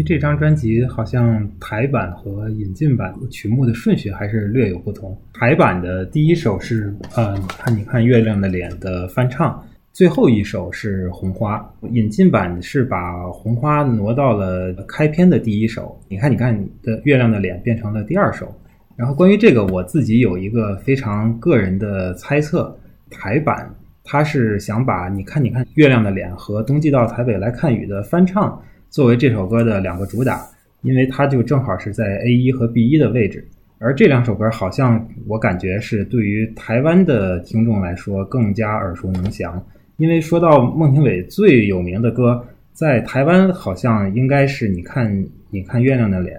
这张专辑，好像台版和引进版曲目的顺序还是略有不同。台版的第一首是呃，看你看月亮的脸的翻唱，最后一首是红花。引进版是把红花挪到了开篇的第一首，你看你看你的月亮的脸变成了第二首。然后关于这个，我自己有一个非常个人的猜测，台版它是想把你看你看月亮的脸和冬季到台北来看雨的翻唱。作为这首歌的两个主打，因为它就正好是在 A 一和 B 一的位置，而这两首歌好像我感觉是对于台湾的听众来说更加耳熟能详。因为说到孟庭苇最有名的歌，在台湾好像应该是你看你看月亮的脸，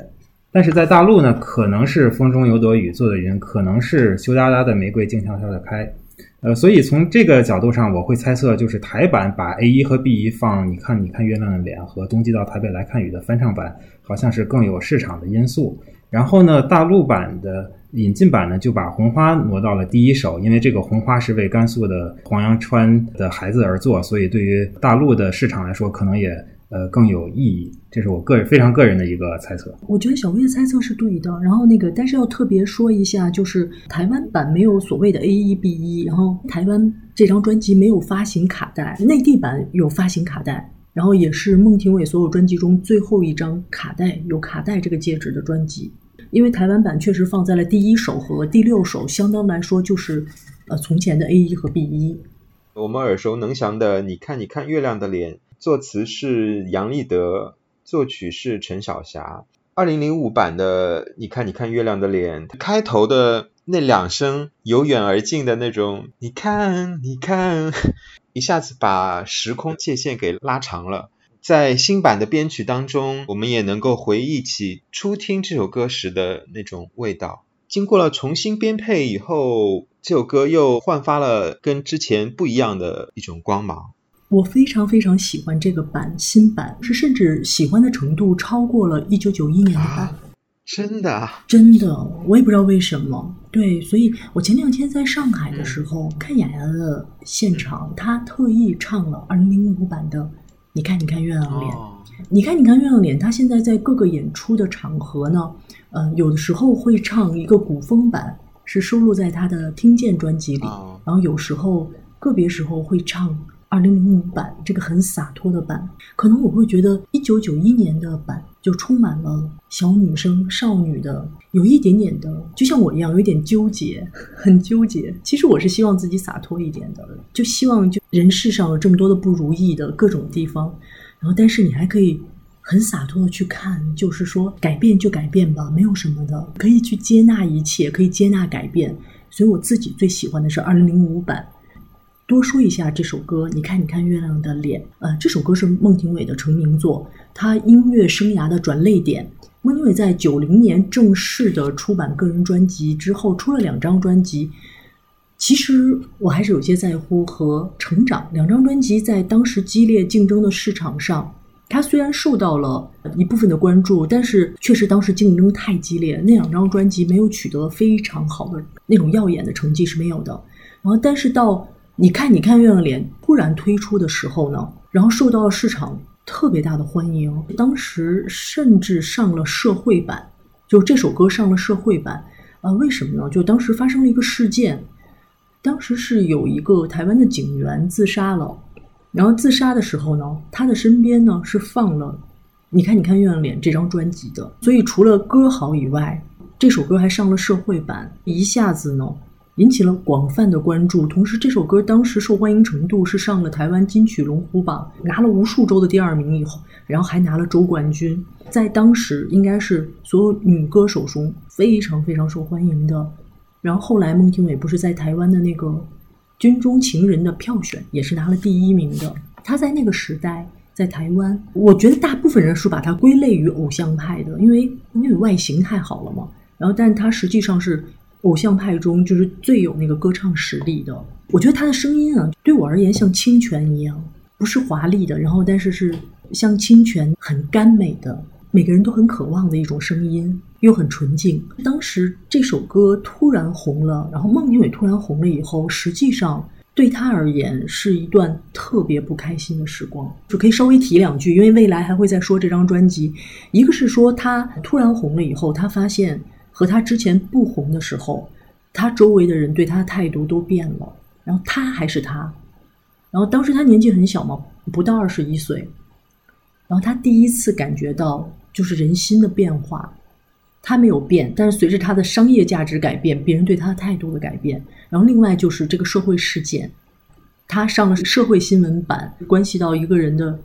但是在大陆呢，可能是风中有朵雨做的云，可能是羞答答的玫瑰静悄悄的开。呃，所以从这个角度上，我会猜测，就是台版把 A 一和 B 一放，你看，你看月亮的脸和冬季到台北来看雨的翻唱版，好像是更有市场的因素。然后呢，大陆版的引进版呢，就把红花挪到了第一首，因为这个红花是为甘肃的黄阳川的孩子而做，所以对于大陆的市场来说，可能也呃更有意义。这是我个人非常个人的一个猜测。我觉得小薇的猜测是对的，然后那个，但是要特别说一下，就是台湾版没有所谓的 A 一 B 一，然后台湾这张专辑没有发行卡带，内地版有发行卡带，然后也是孟庭苇所有专辑中最后一张卡带有卡带这个介质的专辑，因为台湾版确实放在了第一首和第六首，相当来说就是呃从前的 A 一和 B 一。我们耳熟能详的《你看你看月亮的脸》，作词是杨立德，作曲是陈小霞。二零零五版的《你看你看月亮的脸》，开头的那两声由远而近的那种“你看你看”，[LAUGHS] 一下子把时空界限给拉长了。在新版的编曲当中，我们也能够回忆起初听这首歌时的那种味道。经过了重新编配以后，这首歌又焕发了跟之前不一样的一种光芒。我非常非常喜欢这个版，新版是甚至喜欢的程度超过了一九九一年的版。啊真的啊，真的，我也不知道为什么。对，所以我前两天在上海的时候看雅雅的现场，她特意唱了二零零五版的《你看你看月亮脸》。哦你看，你看月亮脸，他现在在各个演出的场合呢，呃，有的时候会唱一个古风版，是收录在他的《听见》专辑里，哦然后有时候个别时候会唱二零零五版，这个很洒脱的版。可能我会觉得一九九一年的版就充满了小女生、少女的，有一点点的，就像我一样，有点纠结，很纠结。其实我是希望自己洒脱一点的，就希望就人世上有这么多的不如意的各种地方。然后，但是你还可以很洒脱的去看，就是说改变就改变吧，没有什么的，可以去接纳一切，可以接纳改变。所以我自己最喜欢的是二零零五版。多说一下这首歌，你看，你看月亮的脸。呃，这首歌是孟庭苇的成名作，她音乐生涯的转泪点。孟庭苇在九零年正式的出版个人专辑之后，出了两张专辑。其实我还是有些在乎和成长。两张专辑在当时激烈竞争的市场上，它虽然受到了一部分的关注，但是确实当时竞争太激烈，那两张专辑没有取得非常好的那种耀眼的成绩是没有的。然后，但是到你看，你看月亮脸突然推出的时候呢，然后受到了市场特别大的欢迎，当时甚至上了社会版，就这首歌上了社会版。啊、为什么呢？就当时发生了一个事件，当时是有一个台湾的警员自杀了，然后自杀的时候呢，他的身边呢是放了《你看你看月亮脸》这张专辑的，所以除了歌好以外，这首歌还上了社会版，一下子呢引起了广泛的关注。同时，这首歌当时受欢迎程度是上了台湾金曲龙虎榜，拿了无数周的第二名以后，然后还拿了周冠军，在当时应该是所有女歌手中非常非常受欢迎的。然后后来孟庭苇不是在台湾的那个《军中情人》的票选也是拿了第一名的。她在那个时代在台湾，我觉得大部分人是把她归类于偶像派的，因为因为外形太好了嘛。然后，但她实际上是偶像派中就是最有那个歌唱实力的。我觉得他的声音啊，对我而言像清泉一样，不是华丽的，然后但是是像清泉很甘美的，每个人都很渴望的一种声音，又很纯净。当时这首歌突然红了，然后孟庭苇突然红了以后，实际上对她而言是一段特别不开心的时光。就可以稍微提两句，因为未来还会再说这张专辑。一个是说她突然红了以后，她发现和他之前不红的时候，他周围的人对他的态度都变了，然后他还是他。然后当时他年纪很小嘛，不到二十一岁。然后他第一次感觉到就是人心的变化，他没有变，但是随着他的商业价值改变，别人对他的态度的改变。然后另外就是这个社会事件，他上了社会新闻版，关系到一个人的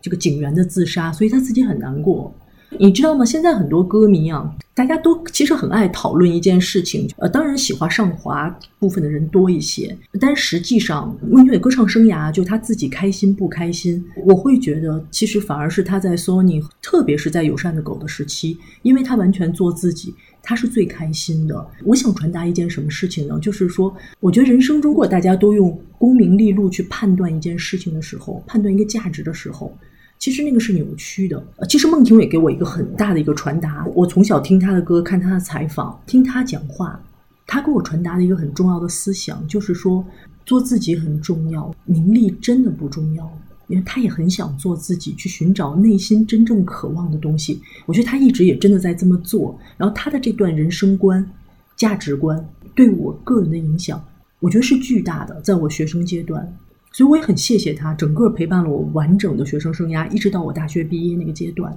这个警员的自杀，所以他自己很难过。你知道吗？现在很多歌迷啊，大家都其实很爱讨论一件事情，呃，当然喜欢上华部分的人多一些，但实际上孟庭苇歌唱生涯就他自己开心不开心，我会觉得其实反而是他在 Sony，特别是在友善的狗的时期，因为他完全做自己，他是最开心的。我想传达一件什么事情呢？就是说，我觉得人生中，如果大家都用功名利禄去判断一件事情的时候，判断一个价值的时候。其实那个是扭曲的。其实孟庭苇给我一个很大的一个传达。我从小听她的歌，看她的采访，听她讲话，她给我传达的一个很重要的思想，就是说做自己很重要，名利真的不重要。因为她也很想做自己，去寻找内心真正渴望的东西。我觉得他一直也真的在这么做。然后他的这段人生观、价值观对我个人的影响，我觉得是巨大的。在我学生阶段，所以我也很谢谢他，整个陪伴了我完整的学生生涯，一直到我大学毕业那个阶段。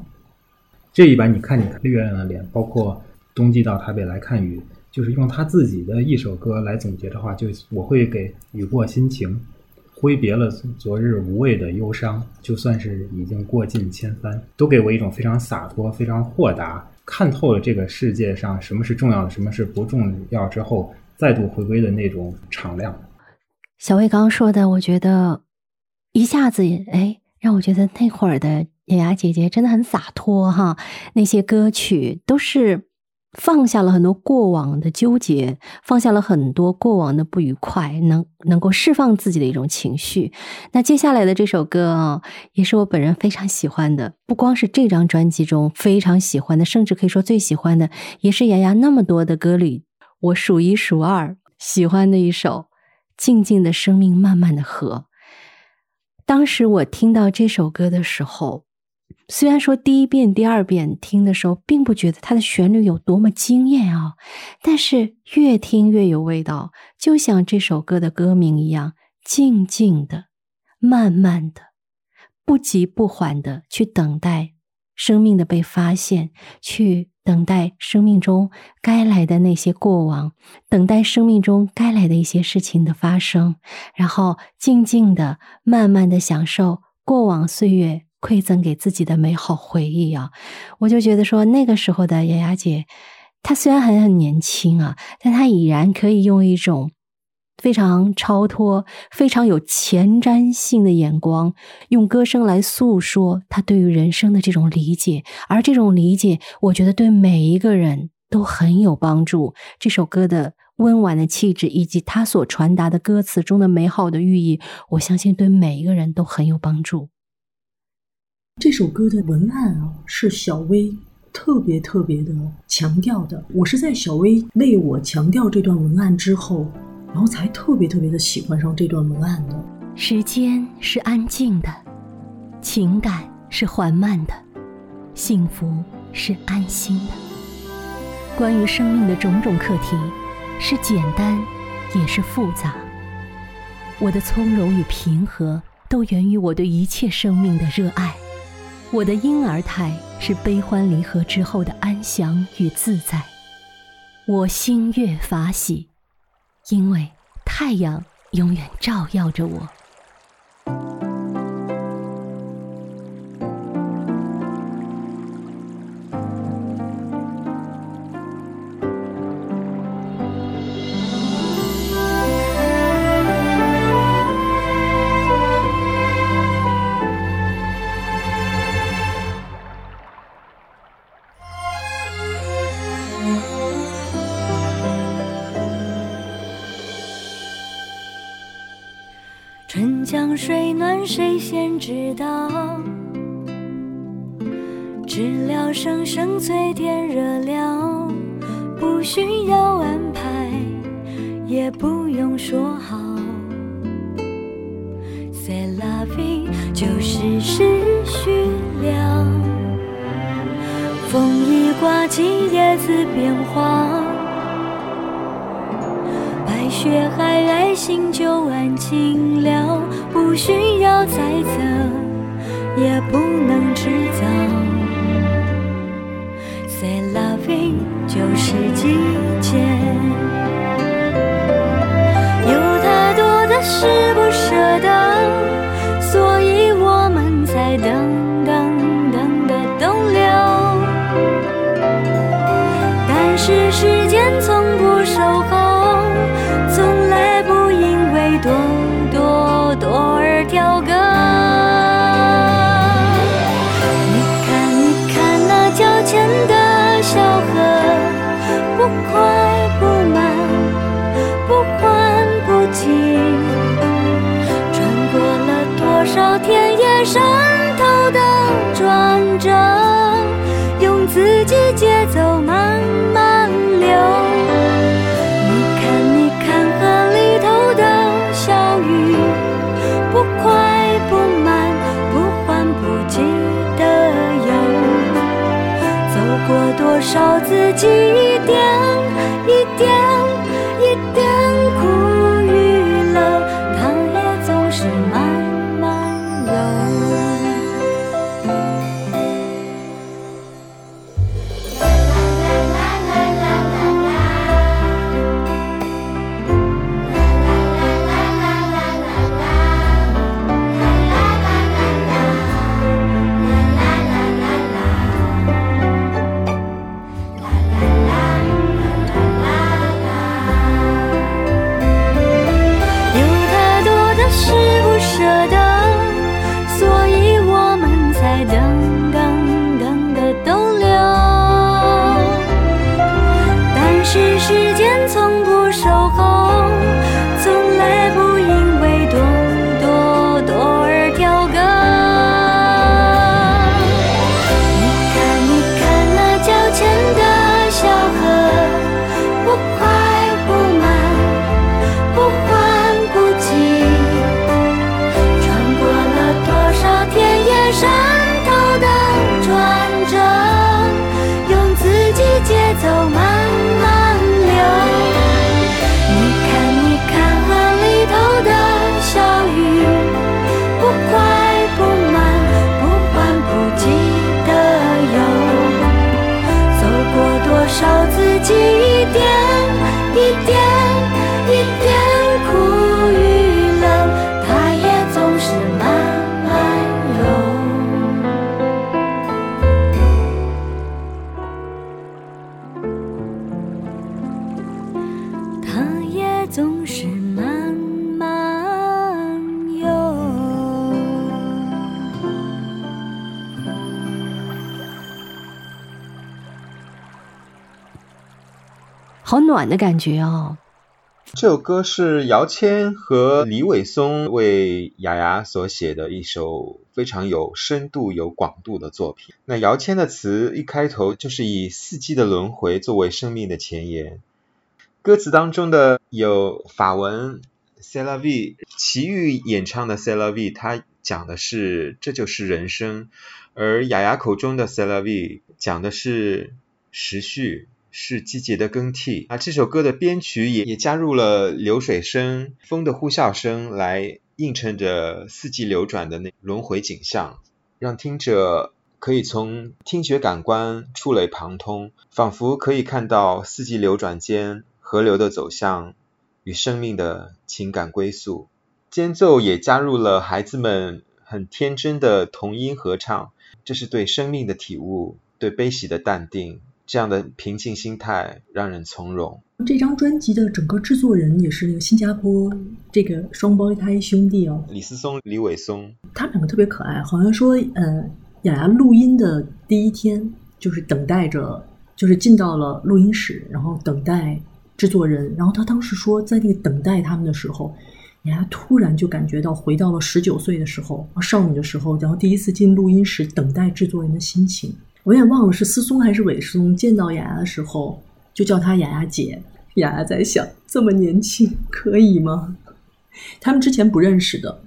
这一版你看你看月亮的脸，包括冬季到台北来看雨，就是用他自己的一首歌来总结的话，就我会给雨过心情，挥别了昨日无谓的忧伤，就算是已经过尽千帆，都给我一种非常洒脱、非常豁达，看透了这个世界上什么是重要的，什么是不重要之后，再度回归的那种敞亮。小魏刚刚说的，我觉得一下子哎，让我觉得那会儿的雅雅姐姐真的很洒脱哈。那些歌曲都是放下了很多过往的纠结，放下了很多过往的不愉快，能能够释放自己的一种情绪。那接下来的这首歌啊，也是我本人非常喜欢的，不光是这张专辑中非常喜欢的，甚至可以说最喜欢的，也是雅雅那么多的歌里我数一数二喜欢的一首。静静的生命，慢慢的和。当时我听到这首歌的时候，虽然说第一遍、第二遍听的时候，并不觉得它的旋律有多么惊艳啊，但是越听越有味道，就像这首歌的歌名一样，静静的、慢慢的、不急不缓的去等待生命的被发现，去。等待生命中该来的那些过往，等待生命中该来的一些事情的发生，然后静静的、慢慢的享受过往岁月馈赠给自己的美好回忆啊！我就觉得说，那个时候的雅雅姐，她虽然还很年轻啊，但她已然可以用一种。非常超脱、非常有前瞻性的眼光，用歌声来诉说他对于人生的这种理解，而这种理解，我觉得对每一个人都很有帮助。这首歌的温婉的气质，以及他所传达的歌词中的美好的寓意，我相信对每一个人都很有帮助。这首歌的文案啊，是小薇特别特别的强调的。我是在小薇为我强调这段文案之后。然后才特别特别的喜欢上这段文案的。时间是安静的，情感是缓慢的，幸福是安心的。关于生命的种种课题，是简单，也是复杂。我的从容与平和，都源于我对一切生命的热爱。我的婴儿态是悲欢离合之后的安详与自在。我心悦法喜。因为太阳永远照耀着我。谁先知道？知了声声催天热了，不需要安排，也不用说好。Say loving，就是时序了。风一刮起，叶子变黄。却还爱，心就安静了，不需要猜测，也不能制造。Say loving，就是季节。有太多的事不舍得，少自己一点一点暖的感觉哦。这首歌是姚谦和李伟松为雅雅所写的一首非常有深度、有广度的作品。那姚谦的词一开头就是以四季的轮回作为生命的前言，歌词当中的有法文 cela vie 齐豫演唱的 “c'est la vie”，它讲的是这就是人生，而雅雅口中的 c e l a v i 讲的是时序。是季节的更替啊！这首歌的编曲也也加入了流水声、风的呼啸声，来映衬着四季流转的那轮回景象，让听者可以从听觉感官触类旁通，仿佛可以看到四季流转间河流的走向与生命的情感归宿。间奏也加入了孩子们很天真的童音合唱，这是对生命的体悟，对悲喜的淡定。这样的平静心态让人从容。这张专辑的整个制作人也是那个新加坡这个双胞胎兄弟哦，李思松、李伟松，他们两个特别可爱。好像说，呃，雅雅录音的第一天就是等待着，就是进到了录音室，然后等待制作人。然后他当时说，在那个等待他们的时候，雅雅突然就感觉到回到了十九岁的时候，少女的时候，然后第一次进录音室等待制作人的心情。我也忘了是思松还是伟松见到雅雅的时候就叫她雅雅姐。雅雅在想，这么年轻可以吗？他们之前不认识的，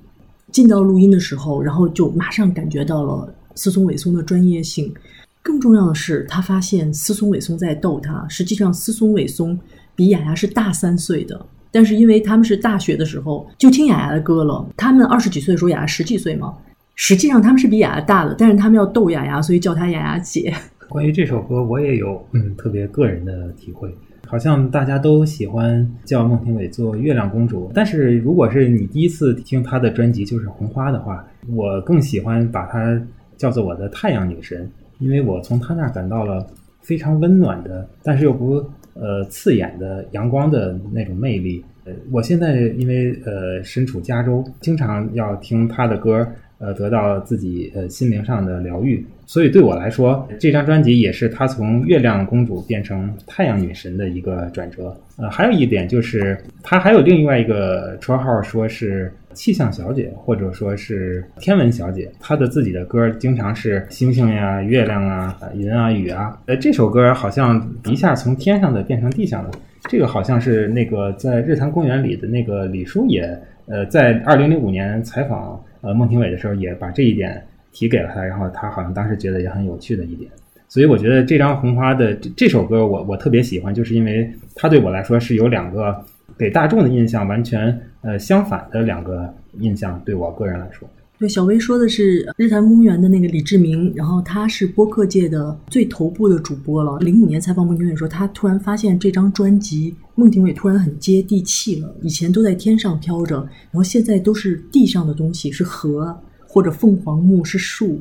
进到录音的时候，然后就马上感觉到了思松伟松的专业性。更重要的是，他发现思松伟松在逗他。实际上，思松伟松比雅雅是大三岁的，但是因为他们是大学的时候就听雅雅的歌了。他们二十几岁的时候，雅雅十几岁嘛。实际上他们是比雅雅大的，但是他们要逗雅雅，所以叫她雅雅姐。[LAUGHS] 关于这首歌，我也有嗯特别个人的体会。好像大家都喜欢叫孟庭苇做月亮公主，但是如果是你第一次听她的专辑就是《红花》的话，我更喜欢把她叫做我的太阳女神，因为我从她那儿感到了非常温暖的，但是又不呃刺眼的阳光的那种魅力。呃，我现在因为呃身处加州，经常要听她的歌。呃得到自己呃心灵上的疗愈。所以对我来说，这张专辑也是她从月亮公主变成太阳女神的一个转折。呃，还有一点就是，她还有另外一个绰号，说是气象小姐，或者说是天文小姐。她的自己的歌经常是星星呀、月亮啊、云啊、雨啊。呃，这首歌好像一下从天上的变成地上的。这个好像是那个在日坛公园里的那个李叔也，呃，在二零零五年采访呃孟庭苇的时候，也把这一点提给了他，然后他好像当时觉得也很有趣的一点。所以我觉得这张红花的这这首歌我，我特别喜欢，就是因为它对我来说是有两个给大众的印象完全呃相反的两个印象，对我个人来说。对，小薇说的是日坛公园的那个李志明，然后他是播客界的最头部的主播了。零五年采访孟庭苇说，他突然发现这张专辑孟庭苇突然很接地气了，以前都在天上飘着，然后现在都是地上的东西，是河或者凤凰木，是树，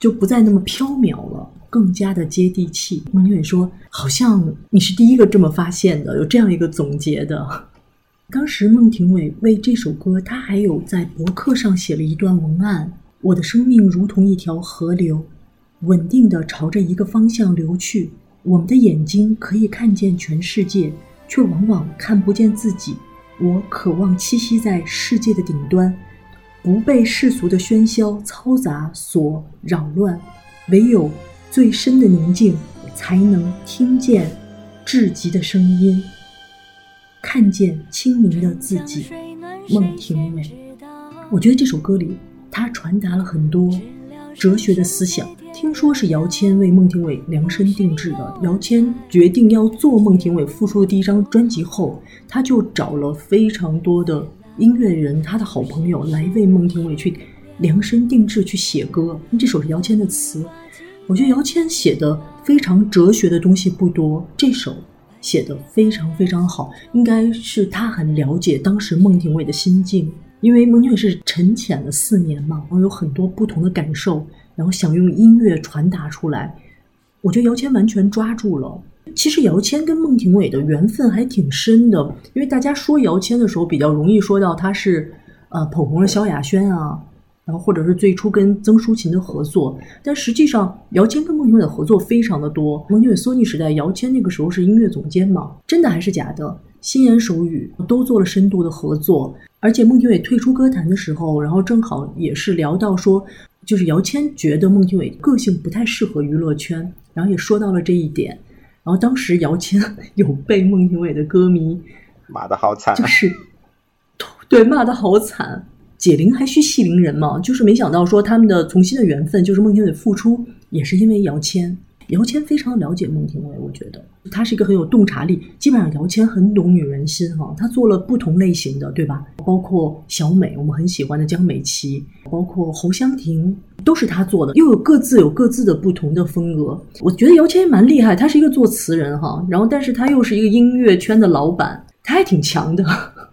就不再那么飘渺了，更加的接地气。孟庭苇说，好像你是第一个这么发现的，有这样一个总结的。当时孟庭苇为这首歌，他还有在博客上写了一段文案：“我的生命如同一条河流，稳定地朝着一个方向流去。我们的眼睛可以看见全世界，却往往看不见自己。我渴望栖息在世界的顶端，不被世俗的喧嚣、嘈杂所扰乱。唯有最深的宁静，才能听见至极的声音。”看见清明的自己，孟庭苇。我觉得这首歌里，它传达了很多哲学的思想。听说是姚谦为孟庭苇量身定制的。姚谦决定要做孟庭苇复出的第一张专辑后，他就找了非常多的音乐人，他的好朋友来为孟庭苇去量身定制去写歌。这首是姚谦的词，我觉得姚谦写的非常哲学的东西不多，这首。写的非常非常好，应该是他很了解当时孟庭苇的心境，因为孟庭苇是沉潜了四年嘛，然后有很多不同的感受，然后想用音乐传达出来。我觉得姚谦完全抓住了。其实姚谦跟孟庭苇的缘分还挺深的，因为大家说姚谦的时候，比较容易说到他是呃捧红了萧亚轩啊。然后或者是最初跟曾淑琴的合作，但实际上姚谦跟孟庭苇的合作非常的多。孟庭苇 Sony 时代，姚谦那个时候是音乐总监嘛，真的还是假的？心言手语都做了深度的合作，而且孟庭苇退出歌坛的时候，然后正好也是聊到说，就是姚谦觉得孟庭苇个性不太适合娱乐圈，然后也说到了这一点。然后当时姚谦 [LAUGHS] 有被孟庭苇的歌迷骂得好惨，就是对骂得好惨。解铃还须系铃人嘛，就是没想到说他们的重新的缘分，就是孟庭苇复出也是因为姚谦。姚谦非常了解孟庭苇，我觉得他是一个很有洞察力。基本上姚谦很懂女人心哈，他做了不同类型的，对吧？包括小美，我们很喜欢的江美琪，包括侯湘婷，都是他做的，又有各自有各自的不同的风格。我觉得姚谦蛮厉害，他是一个作词人哈，然后但是他又是一个音乐圈的老板，他还挺强的。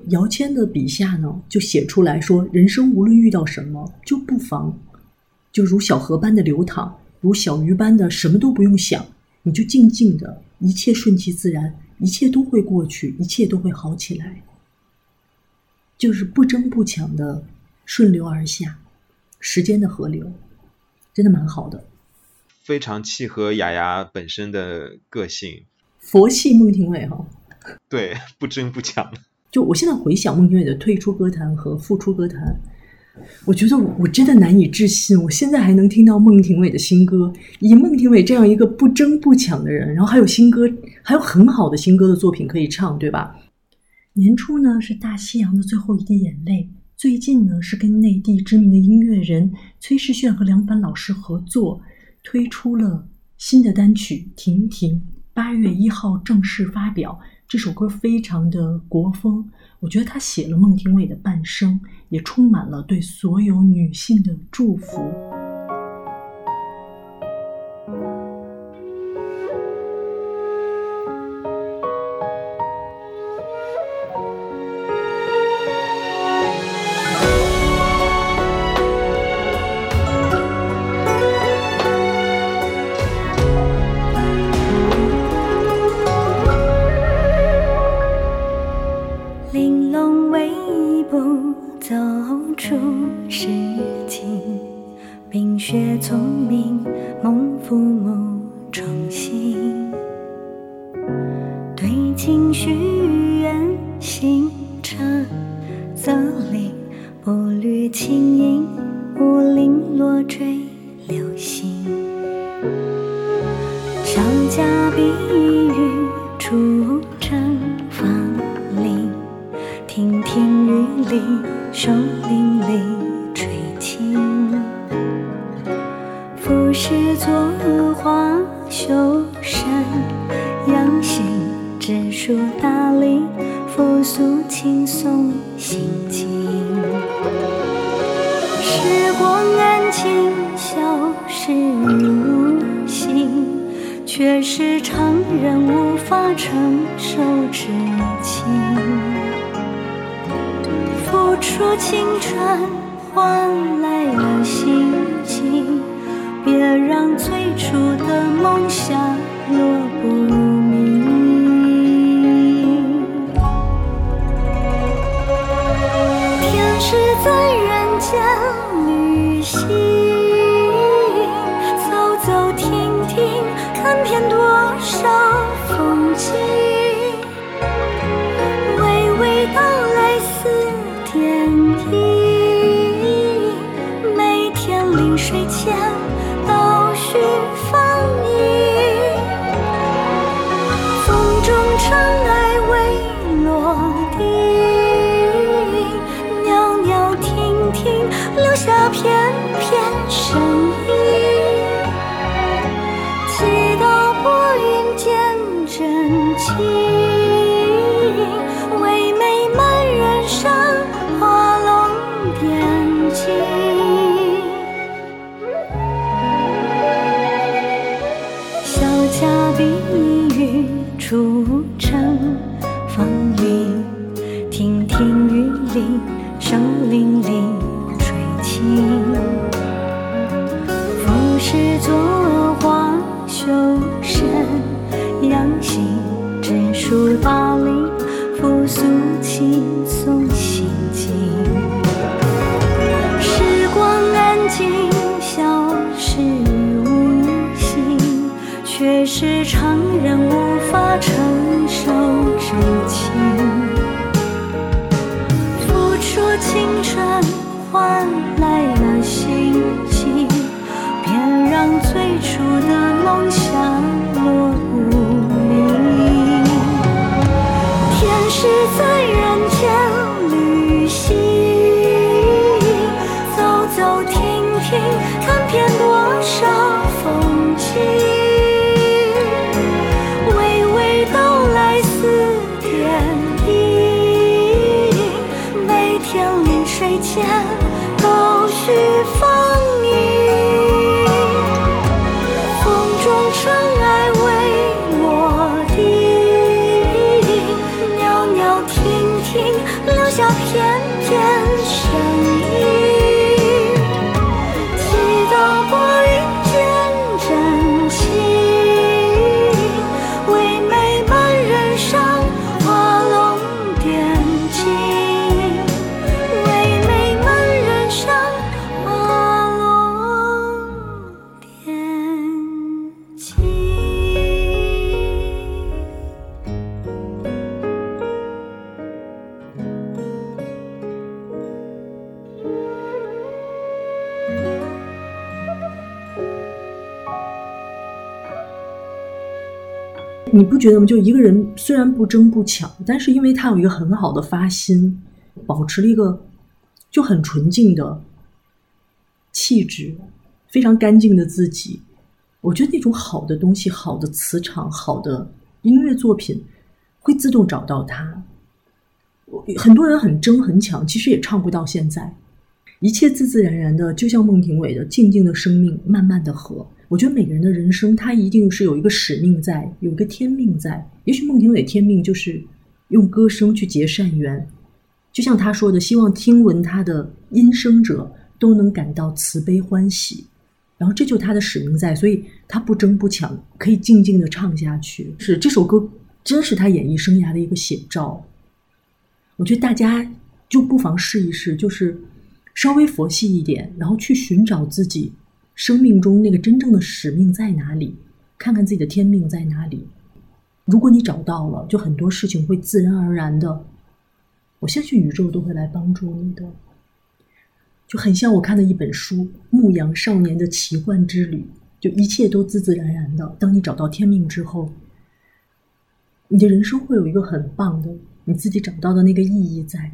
姚谦的笔下呢，就写出来说，人生无论遇到什么，就不妨就如小河般的流淌，如小鱼般的什么都不用想，你就静静的，一切顺其自然，一切都会过去，一切都会好起来，就是不争不抢的顺流而下，时间的河流，真的蛮好的，非常契合雅雅本身的个性。佛系孟庭苇哈，对，不争不抢。就我现在回想孟庭苇的退出歌坛和复出歌坛，我觉得我真的难以置信。我现在还能听到孟庭苇的新歌，以孟庭苇这样一个不争不抢的人，然后还有新歌，还有很好的新歌的作品可以唱，对吧？年初呢是大西洋的最后一滴眼泪，最近呢是跟内地知名的音乐人崔世炫和梁凡老师合作，推出了新的单曲《婷婷》，八月一号正式发表。这首歌非常的国风，我觉得他写了孟庭苇的半生，也充满了对所有女性的祝福。人觉得吗？就一个人虽然不争不抢，但是因为他有一个很好的发心，保持了一个就很纯净的气质，非常干净的自己。我觉得那种好的东西、好的磁场、好的音乐作品，会自动找到他。很多人很争很抢，其实也唱不到现在。一切自自然然的，就像孟庭苇的静静的生命，慢慢的和。我觉得每个人的人生，他一定是有一个使命在，有一个天命在。也许孟庭苇天命就是用歌声去结善缘，就像他说的，希望听闻他的音声者都能感到慈悲欢喜。然后这就他的使命在，所以他不争不抢，可以静静的唱下去。是这首歌，真是他演艺生涯的一个写照。我觉得大家就不妨试一试，就是稍微佛系一点，然后去寻找自己生命中那个真正的使命在哪里，看看自己的天命在哪里。如果你找到了，就很多事情会自然而然的，我相信宇宙都会来帮助你的。就很像我看的一本书《牧羊少年的奇幻之旅》，就一切都自自然然的。当你找到天命之后，你的人生会有一个很棒的你自己找到的那个意义在。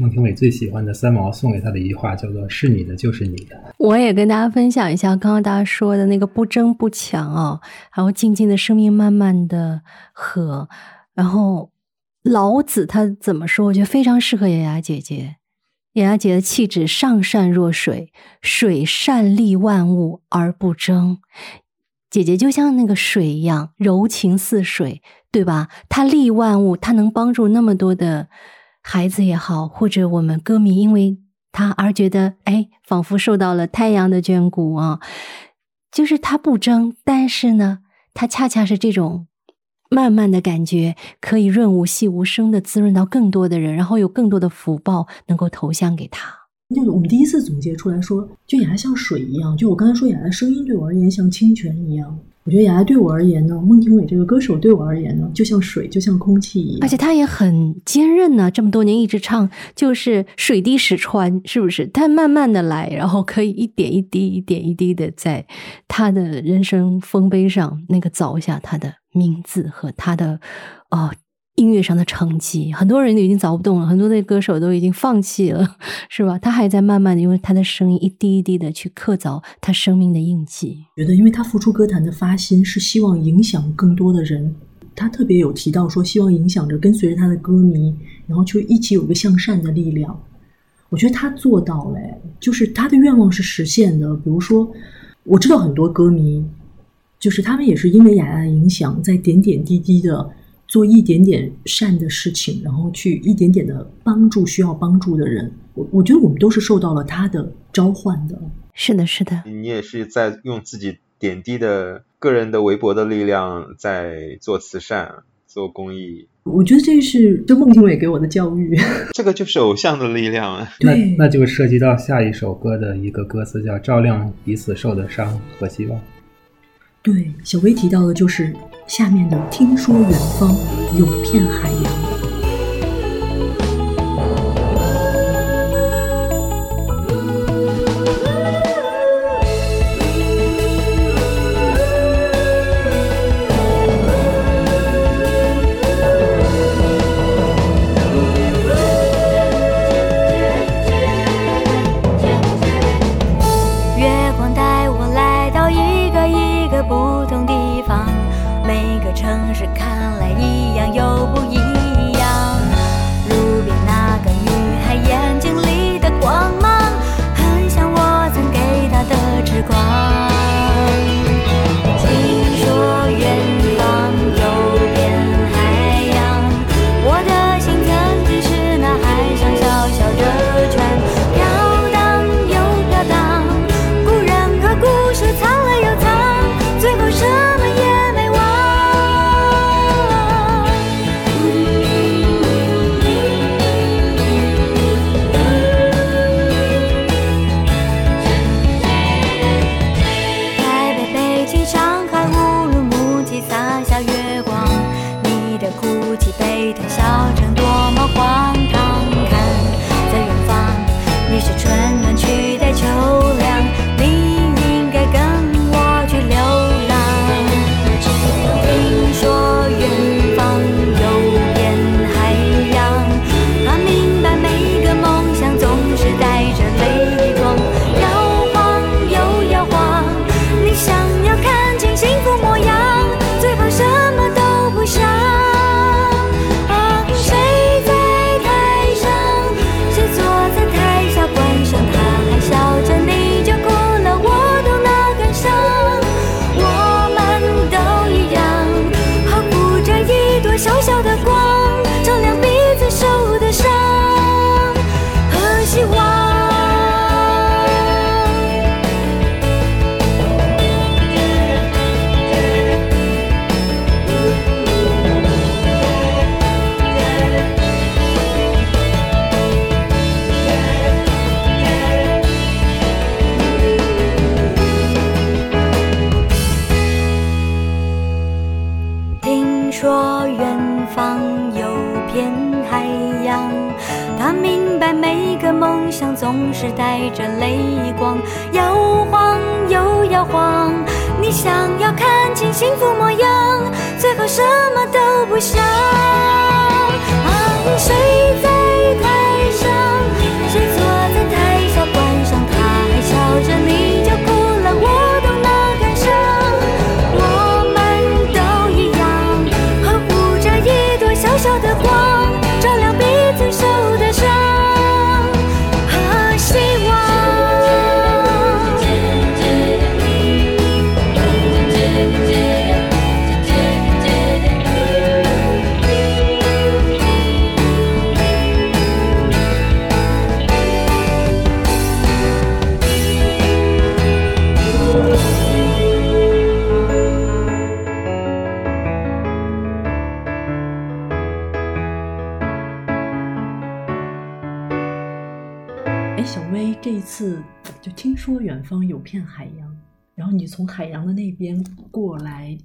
孟庭苇最喜欢的三毛送给他的一句话叫做“是你的就是你的我也跟大家分享一下刚刚大家说的那个不争不抢啊，然后静静的生命慢慢的和，然后老子他怎么说？我觉得非常适合雅雅姐姐。雅雅姐的气质上善若水，水善利万物而不争。姐姐就像那个水一样，柔情似水，对吧？她利万物，她能帮助那么多的孩子也好，或者我们歌迷因为他而觉得，哎，仿佛受到了太阳的眷顾啊。就是他不争，但是呢，他恰恰是这种慢慢的感觉，可以润物细无声的滋润到更多的人，然后有更多的福报能够投向给他。那个我们第一次总结出来说，就雅像水一样，就我刚才说雅雅声音对我而言像清泉一样。我觉得雅雅对我而言呢，孟庭苇这个歌手对我而言呢，就像水，就像空气一样。而且他也很坚韧呢，这么多年一直唱，就是水滴石穿，是不是？她慢慢的来，然后可以一点一滴、一点一滴的在他的人生丰碑上那个凿下他的名字和他的哦音乐上的成绩。很多人都已经凿不动了，很多的歌手都已经放弃了，[LAUGHS] 是吧？他还在慢慢的用他的声音一滴一滴的去刻凿他生命的印记。觉得，因为他复出歌坛的发心是希望影响更多的人，他特别有提到说，希望影响着跟随着他的歌迷，然后就一起有个向善的力量。我觉得他做到了，就是他的愿望是实现的。比如说，我知道很多歌迷，就是他们也是因为雅雅的影响，在点点滴滴的做一点点善的事情，然后去一点点的帮助需要帮助的人。我我觉得我们都是受到了他的召唤的。是的，是的，你也是在用自己点滴的个人的微薄的力量在做慈善、做公益。我觉得这是这孟庭苇给我的教育。[LAUGHS] 这个就是偶像的力量啊！那对那就涉及到下一首歌的一个歌词，叫“照亮彼此受的伤和希望对，小薇提到的就是下面的“听说远方有片海洋”。从海洋的那边过来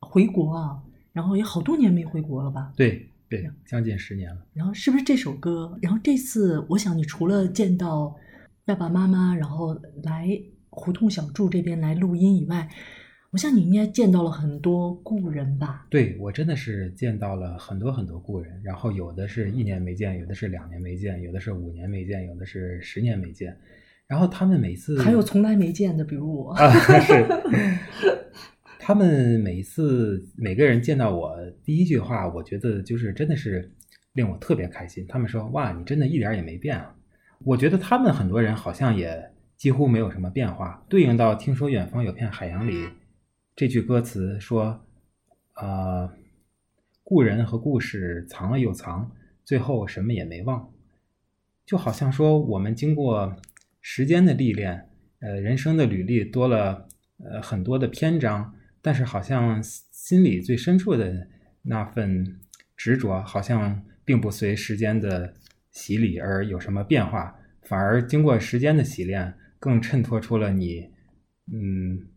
回国啊，然后也好多年没回国了吧？对对，将近十年了。然后是不是这首歌？然后这次我想你除了见到爸爸妈妈，然后来胡同小筑这边来录音以外，我想你应该见到了很多故人吧？对我真的是见到了很多很多故人，然后有的是一年没见，有的是两年没见，有的是五年没见，有的是十年没见。然后他们每次还有从来没见的，比如我。啊，是，他们每一次每个人见到我第一句话，我觉得就是真的是令我特别开心。他们说：“哇，你真的一点儿也没变啊！”我觉得他们很多人好像也几乎没有什么变化。对应到“听说远方有片海洋”里这句歌词说：“啊、故人和故事藏了又藏，最后什么也没忘。”就好像说我们经过时间的历练，呃，人生的履历多了呃很多的篇章，但是好像心里最深处的那份执着，好像并不随时间的洗礼而有什么变化，反而经过时间的洗练，更衬托出了你，嗯，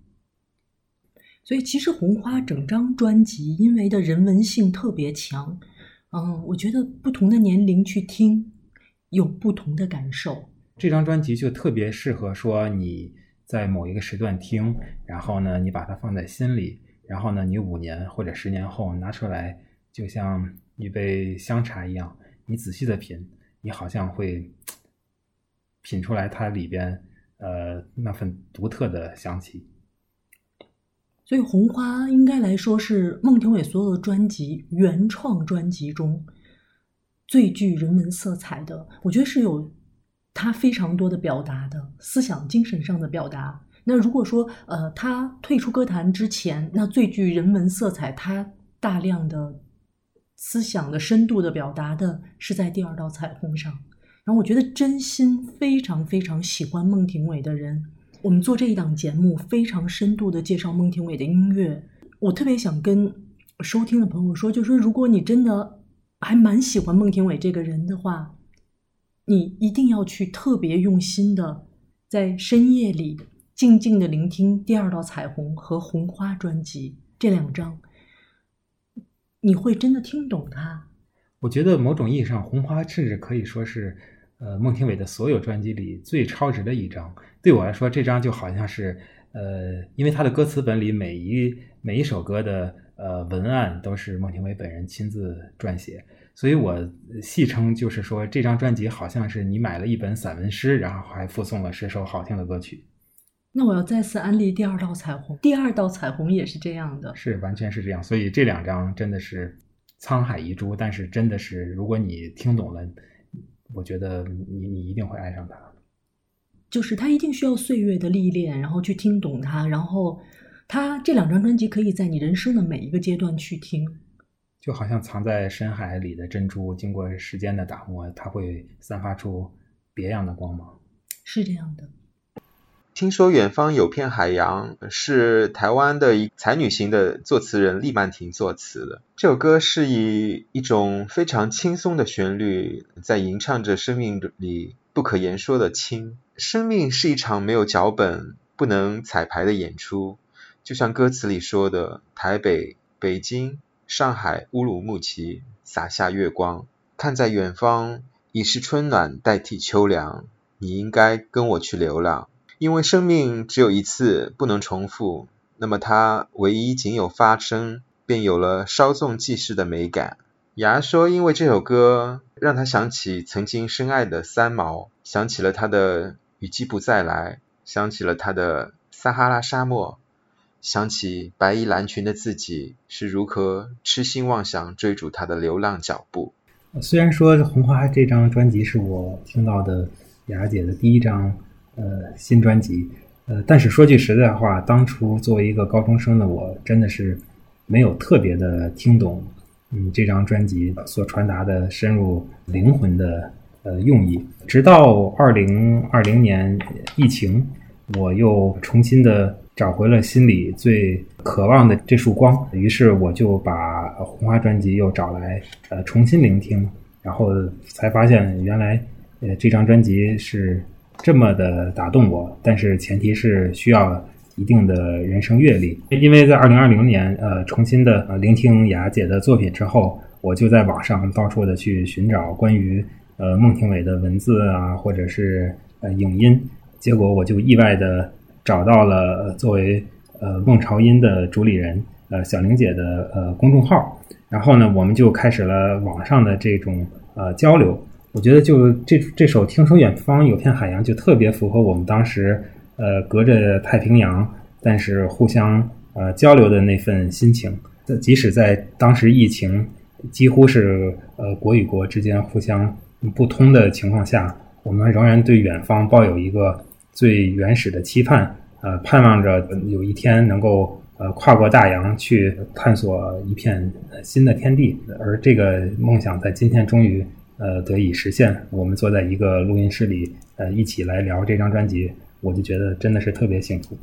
所以其实红花整张专辑因为的人文性特别强，嗯，我觉得不同的年龄去听有不同的感受。这张专辑就特别适合说你在某一个时段听，然后呢，你把它放在心里，然后呢，你五年或者十年后拿出来，就像一杯香茶一样，你仔细的品，你好像会品出来它里边呃那份独特的香气。所以红花应该来说是孟庭苇所有的专辑原创专辑中最具人文色彩的，我觉得是有他非常多的表达的思想精神上的表达。那如果说呃他退出歌坛之前，那最具人文色彩，他大量的思想的深度的表达的是在第二道彩虹上。然后我觉得真心非常非常喜欢孟庭苇的人，我们做这一档节目，非常深度的介绍孟庭苇的音乐。我特别想跟收听的朋友说，就是，如果你真的还蛮喜欢孟庭苇这个人的话，你一定要去特别用心的，在深夜里静静的聆听《第二道彩虹》和《红花》专辑这两张，你会真的听懂它。我觉得某种意义上，《红花》甚至可以说是，呃，孟庭苇的所有专辑里最超值的一张。对我来说，这张就好像是，呃，因为他的歌词本里每一每一首歌的呃文案都是孟庭苇本人亲自撰写，所以我戏称就是说，这张专辑好像是你买了一本散文诗，然后还附送了十首好听的歌曲。那我要再次安利《第二道彩虹》，《第二道彩虹》也是这样的。是，完全是这样。所以这两张真的是沧海遗珠，但是真的是，如果你听懂了，我觉得你你一定会爱上它。就是它一定需要岁月的历练，然后去听懂它，然后它这两张专辑可以在你人生的每一个阶段去听。就好像藏在深海里的珍珠，经过时间的打磨，它会散发出别样的光芒。是这样的。听说远方有片海洋是台湾的一才女型的作词人厉曼婷作词的。这首歌是以一种非常轻松的旋律，在吟唱着生命里不可言说的轻。生命是一场没有脚本、不能彩排的演出，就像歌词里说的：“台北、北京、上海、乌鲁木齐洒下月光，看在远方已是春暖代替秋凉，你应该跟我去流浪。因为生命只有一次，不能重复，那么它唯一仅有发生，便有了稍纵即逝的美感。牙说，因为这首歌让他想起曾经深爱的三毛，想起了他的雨季不再来，想起了他的撒哈拉沙漠，想起白衣蓝裙的自己是如何痴心妄想追逐他的流浪脚步。虽然说《红花》这张专辑是我听到的雅姐的第一张呃新专辑，呃，但是说句实在话，当初作为一个高中生的我，真的是没有特别的听懂，嗯，这张专辑所传达的深入灵魂的呃用意。直到二零二零年疫情，我又重新的找回了心里最渴望的这束光，于是我就把《红花》专辑又找来呃重新聆听，然后才发现原来呃这张专辑是这么的打动我，但是前提是需要一定的人生阅历，因为在二零二零年呃重新的呃聆听雅姐的作品之后，我就在网上到处的去寻找关于呃孟庭苇的文字啊，或者是呃影音，结果我就意外的找到了作为呃孟朝音的主理人呃小玲姐的呃公众号，然后呢，我们就开始了网上的这种呃交流。我觉得就这这首《听说远方有片海洋》就特别符合我们当时呃隔着太平洋，但是互相呃交流的那份心情。即使在当时疫情几乎是呃国与国之间互相不通的情况下，我们仍然对远方抱有一个最原始的期盼，呃，盼望着有一天能够呃跨过大洋去探索一片新的天地。而这个梦想在今天终于呃得以实现。我们坐在一个录音室里，呃，一起来聊这张专辑，我就觉得真的是特别幸福。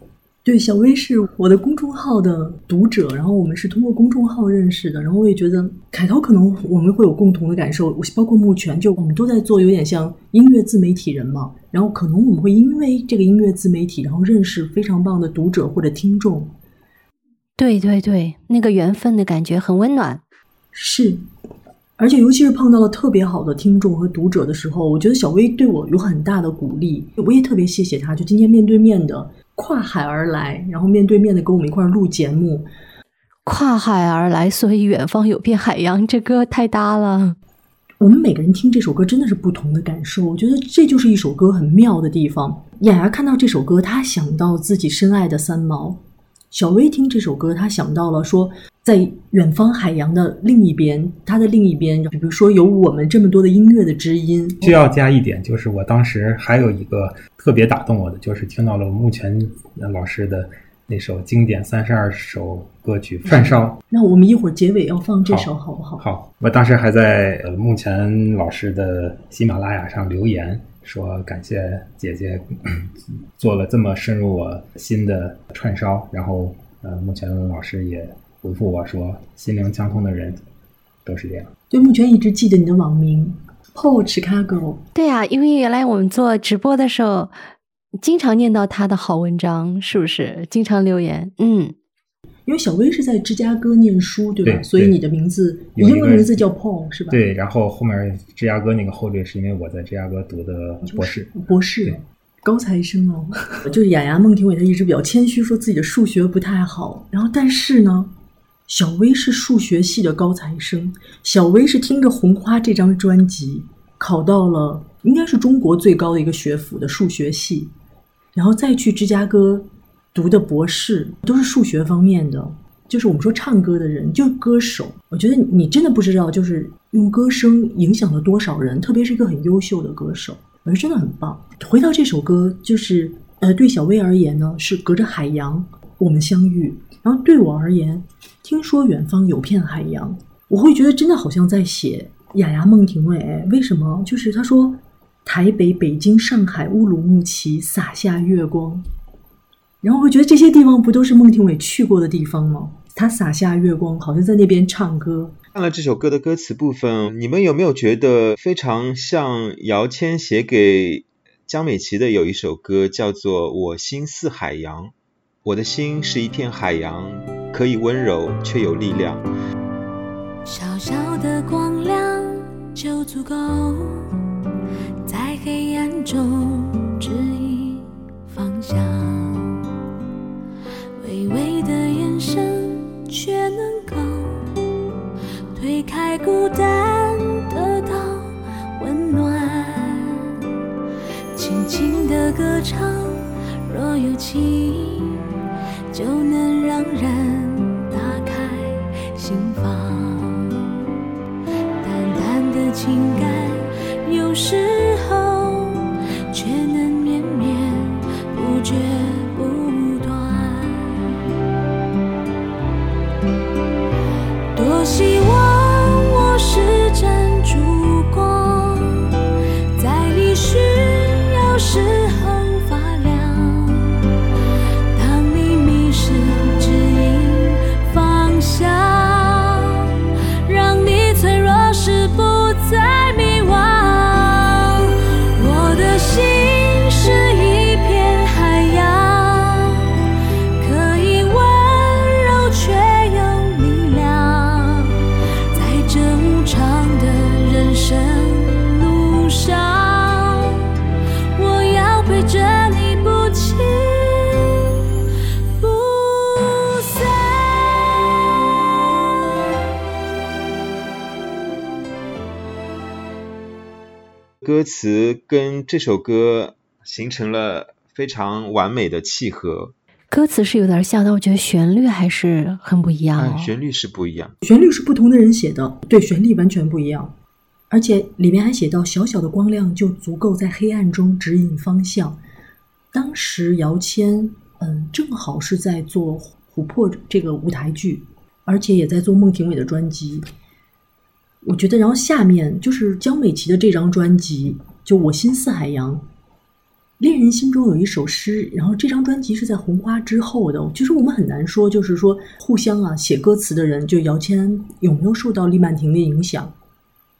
对，小薇是我的公众号的读者，然后我们是通过公众号认识的，然后我也觉得凯涛可能我们会有共同的感受，包括目前就我们都在做有点像音乐自媒体人嘛，然后可能我们会因为这个音乐自媒体，然后认识非常棒的读者或者听众。对对对，那个缘分的感觉很温暖。是，而且尤其是碰到了特别好的听众和读者的时候，我觉得小薇对我有很大的鼓励，我也特别谢谢她，就今天面对面的跨海而来，然后面对面的跟我们一块儿录节目。跨海而来，所以远方有片海洋，这歌太搭了。我们每个人听这首歌真的是不同的感受，我觉得这就是一首歌很妙的地方。雅雅看到这首歌，她想到自己深爱的三毛；小薇听这首歌，她想到了说，在远方海洋的另一边，它的另一边，比如说有我们这么多的音乐的知音。需要加一点，就是我当时还有一个特别打动我的，就是听到了目前老师的那首经典三十二首歌曲串烧。那我们一会儿结尾要放这首好不好？好，我当时还在呃目前老师的喜马拉雅上留言说感谢姐姐嗯做了这么深入我心的串烧，然后呃目前老师也回复我说心灵相通的人都是这样。对，目前一直记得你的网名 Paul Chicago。对啊，因为原来我们做直播的时候，经常念到他的好文章，是不是？经常留言，嗯，因为小薇是在芝加哥念书，对吧？对对所以你的名字英文名字叫 Paul 是吧？，对，然后后面芝加哥那个后缀是因为我在芝加哥读的博士。博士。高材生哦，[LAUGHS] 就是雅雅孟庭苇，她一直比较谦虚，说自己的数学不太好。然后，但是呢，小薇是数学系的高材生，小薇是听着《红花》这张专辑考到了应该是中国最高的一个学府的数学系，然后再去芝加哥读的博士，都是数学方面的。就是我们说唱歌的人，就歌手。我觉得你真的不知道，就是用歌声影响了多少人，特别是一个很优秀的歌手，我觉得真的很棒。回到这首歌，就是呃，对小薇而言呢，是隔着海洋我们相遇，然后对我而言，听说远方有片海洋，我会觉得真的好像在写雅雅孟庭苇。为什么？就是他说台北、北京、上海、乌鲁木齐洒下月光，然后我觉得这些地方不都是孟庭苇去过的地方吗？他洒下月光，好像在那边唱歌。看了这首歌的歌词部分，你们有没有觉得非常像姚谦写给江美琪的有一首歌，叫做《我心似海洋》。我的心是一片海洋，可以温柔却有力量。小小的光亮就足够，在黑暗中指引方向。微微的眼神，却能够推开孤单，得到温暖。轻轻的歌唱，若有情，就能让人打开心房。淡淡的情感，有时歌词跟这首歌形成了非常完美的契合，歌词是有点像，但我觉得旋律还是很不一样、旋律是不一样。旋律是不同的人写的，对，旋律完全不一样。而且里面还写到，小小的光亮就足够在黑暗中指引方向。当时姚谦，嗯，正好是在做《琥珀》这个舞台剧，而且也在做孟庭苇的专辑。我觉得，然后下面就是江美琪的这张专辑，就《我心似海洋》。恋人心中有一首诗，然后这张专辑是在红花之后的。其实我们很难说，就是说互相啊写歌词的人，就姚谦有没有受到厉曼婷的影响，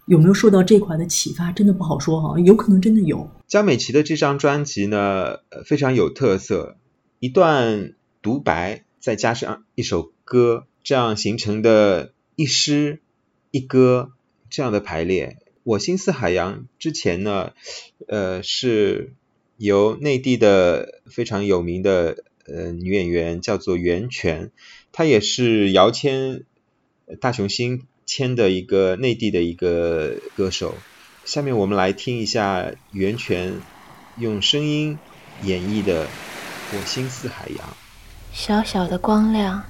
有没有受到这块的启发，真的不好说哈、有可能真的有。江美琪的这张专辑呢，非常有特色，一段独白再加上一首歌，这样形成的一诗一歌这样的排列。我心似海洋之前呢，呃，是由内地的非常有名的呃女演员叫做袁泉，她也是姚谦、大雄星签的一个内地的一个歌手。下面我们来听一下袁泉用声音演绎的《我心似海洋》。小小的光亮，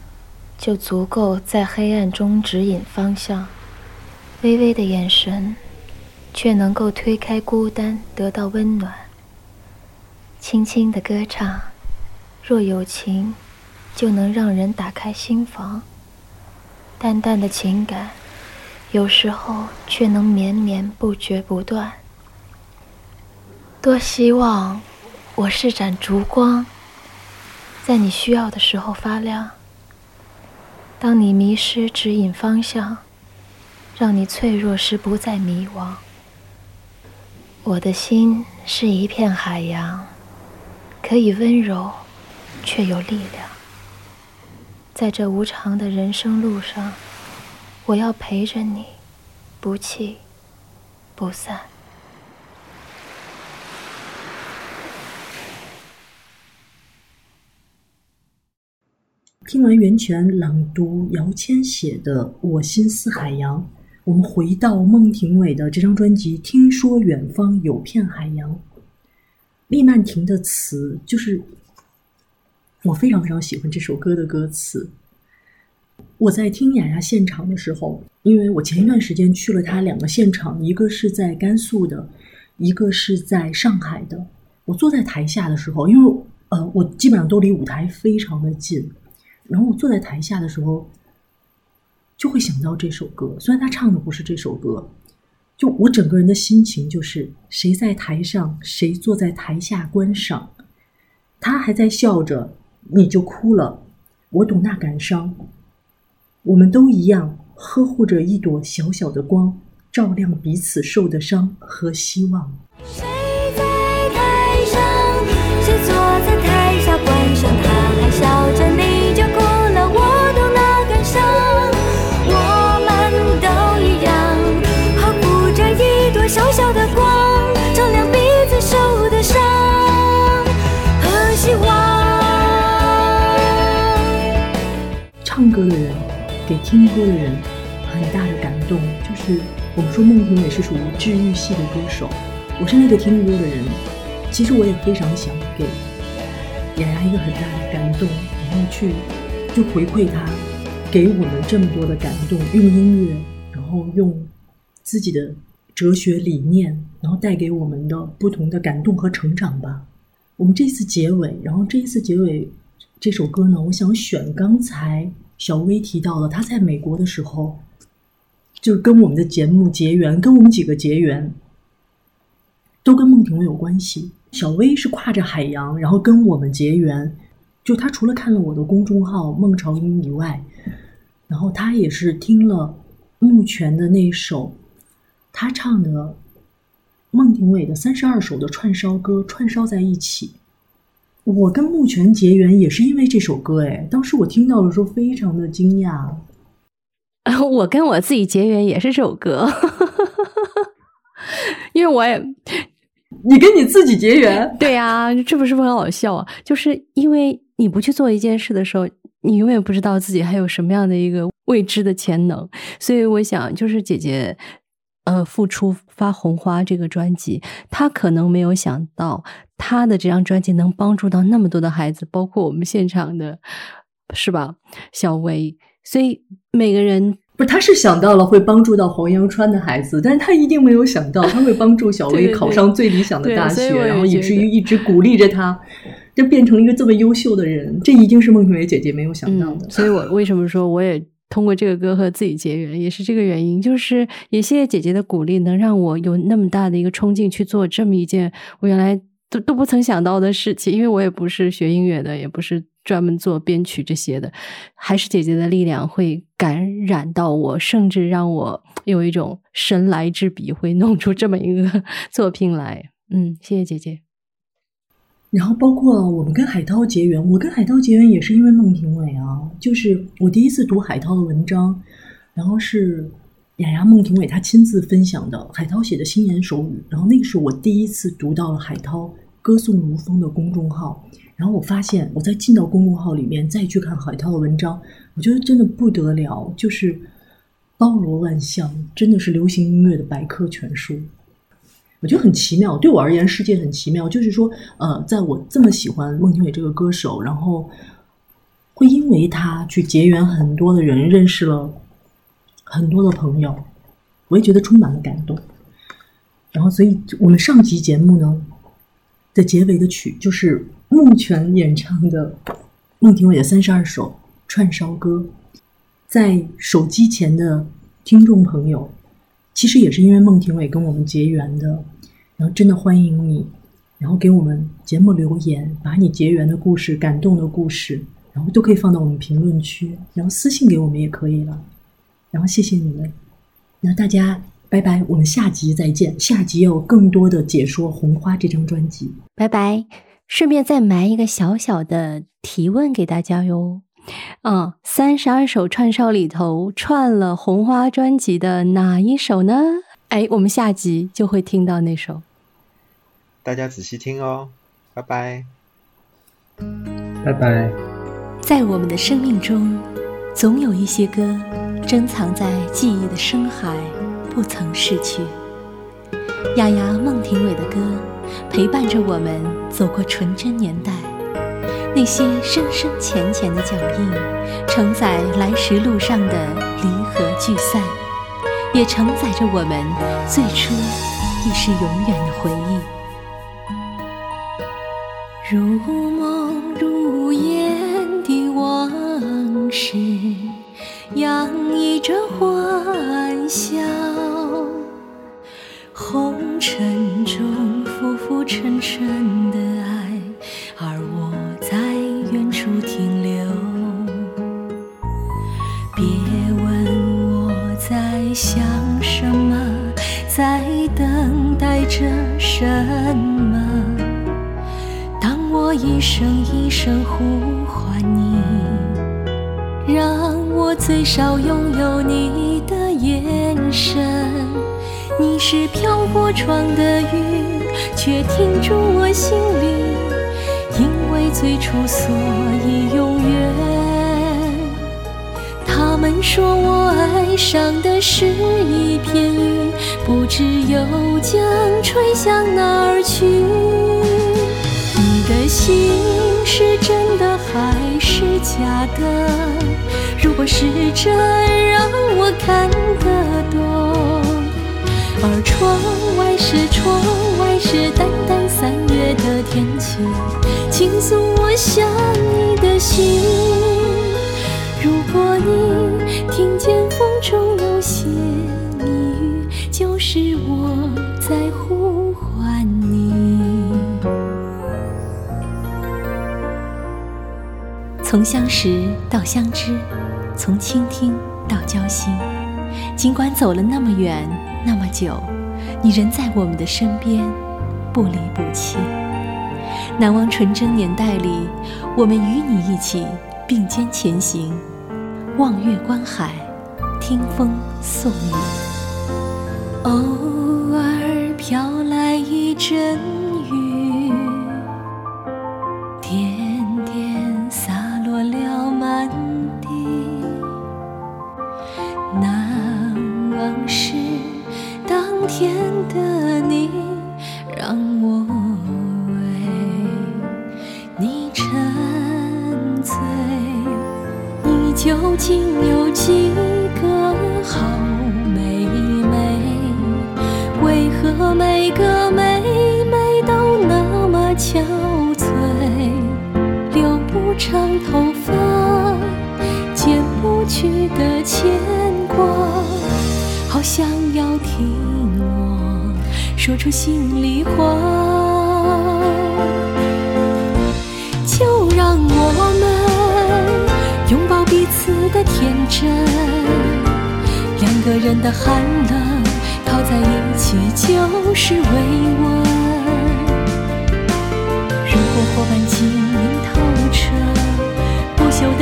就足够在黑暗中指引方向；微微的眼神，却能够推开孤单，得到温暖。轻轻的歌唱，若有情，就能让人打开心房。淡淡的情感，有时候却能绵绵不绝不断。多希望我是盏烛光。在你需要的时候发亮。当你迷失，指引方向，让你脆弱时不再迷惘。我的心是一片海洋，可以温柔，却有力量。在这无常的人生路上，我要陪着你，不弃，不散。听完袁泉朗读姚谦写的《我心似海洋》，我们回到孟庭苇的这张专辑《听说远方有片海洋》。厉曼婷的词就是我非常非常喜欢这首歌的歌词。我在听雅雅现场的时候，因为我前一段时间去了她两个现场，一个是在甘肃的，一个是在上海的。我坐在台下的时候，因为呃，我基本上都离舞台非常的近，然后我坐在台下的时候，就会想到这首歌。虽然他唱的不是这首歌，就我整个人的心情就是：谁在台上，谁坐在台下观赏。他还在笑着，你就哭了。我懂那感伤。我们都一样，呵护着一朵小小的光，照亮彼此受的伤和希望。歌的人，给听歌的人很大的感动。就是我们说孟庭苇是属于治愈系的歌手，我是那个听歌的人，其实我也非常想给雅雅一个很大的感动，然后去就回馈她，给我们这么多的感动，用音乐，然后用自己的哲学理念，然后带给我们的不同的感动和成长吧。我们这次结尾，然后这一次结尾这首歌呢，我想选刚才小薇提到了，她在美国的时候，就跟我们的节目结缘，跟我们几个结缘，都跟孟庭苇有关系。小薇是跨着海洋，然后跟我们结缘，就她除了看了我的公众号孟朝英以外，然后她也是听了木泉的那首他唱的孟庭苇的三十二首的串烧歌串烧在一起。我跟木泉结缘也是因为这首歌，哎，当时我听到的时候非常的惊讶。[LAUGHS] 我跟我自己结缘也是这首歌，[LAUGHS] 因为我也你跟你自己结缘，[LAUGHS] 对呀、这不是不是很好笑啊？就是因为你不去做一件事的时候，你永远不知道自己还有什么样的一个未知的潜能，所以我想，就是姐姐。呃，复出发红花这个专辑，他可能没有想到，他的这张专辑能帮助到那么多的孩子，包括我们现场的，是吧？小薇，所以每个人不是，他是想到了会帮助到黄阳川的孩子，但是他一定没有想到他会帮助小 [LAUGHS] 薇考上最理想的大学，然后以至于一直鼓励着他，就变成一个这么优秀的人。这一定是孟庭苇姐姐没有想到的。嗯。所以我为什么说我也通过这个歌和自己结缘，也是这个原因，就是也谢谢姐姐的鼓励，能让我有那么大的一个冲劲去做这么一件我原来都都不曾想到的事情，因为我也不是学音乐的，也不是专门做编曲这些的，还是姐姐的力量会感染到我，甚至让我有一种神来之笔，会弄出这么一个 [LAUGHS] 作品来。嗯，谢谢姐姐。然后包括我们跟海涛结缘，我跟海涛结缘也是因为孟庭苇啊，就是我第一次读海涛的文章，然后是雅雅孟庭苇她亲自分享的海涛写的心言手语，然后那个是我第一次读到了海涛歌颂如风的公众号，然后我发现我再进到公众号里面再去看海涛的文章，我觉得真的不得了，就是包罗万象，真的是流行音乐的百科全书。我觉得很奇妙，对我而言，世界很奇妙。就是说，呃，在我这么喜欢孟庭苇这个歌手，然后会因为他去结缘很多的人，认识了很多的朋友，我也觉得充满了感动。然后，所以我们上集节目呢的结尾的曲就是孟泉演唱的孟庭苇的三十二首串烧歌，在手机前的听众朋友。其实也是因为孟庭苇跟我们结缘的，然后真的欢迎你，然后给我们节目留言，把你结缘的故事、感动的故事，然后都可以放到我们评论区，然后私信给我们也可以了。然后谢谢你们，那大家拜拜，我们下集再见。下集要有更多的解说《红花》这张专辑。拜拜。顺便再埋一个小小的提问给大家哟。嗯，三十二首串烧里头串了红花专辑的哪一首呢？哎，我们下集就会听到那首。大家仔细听哦，拜拜。拜拜。在我们的生命中，总有一些歌珍藏在记忆的深海，不曾逝去。雅雅、孟庭苇的歌陪伴着我们走过纯真年代。那些深深浅浅的脚印，承载来时路上的离合聚散，也承载着我们最初亦是永远的回忆。如梦如烟的往事，洋溢着欢笑。红尘中浮浮沉沉声一声呼唤你，让我最少拥有你的眼神。你是飘过窗的雨，却停住我心里，因为最初，所以永远。他们说我爱上的是一片云，不知又将吹向哪儿去。心是真的还是假的？如果是真，让我看得懂。而窗外是窗外是淡淡三月的天气，倾诉我想你的心。如果你听见风中有些密语，就是我从相识到相知，从倾听到交心，尽管走了那么远那么久，你仍在我们的身边，不离不弃。难忘纯真年代里，我们与你一起并肩前行，望月观海，听风送雨。偶尔飘来一阵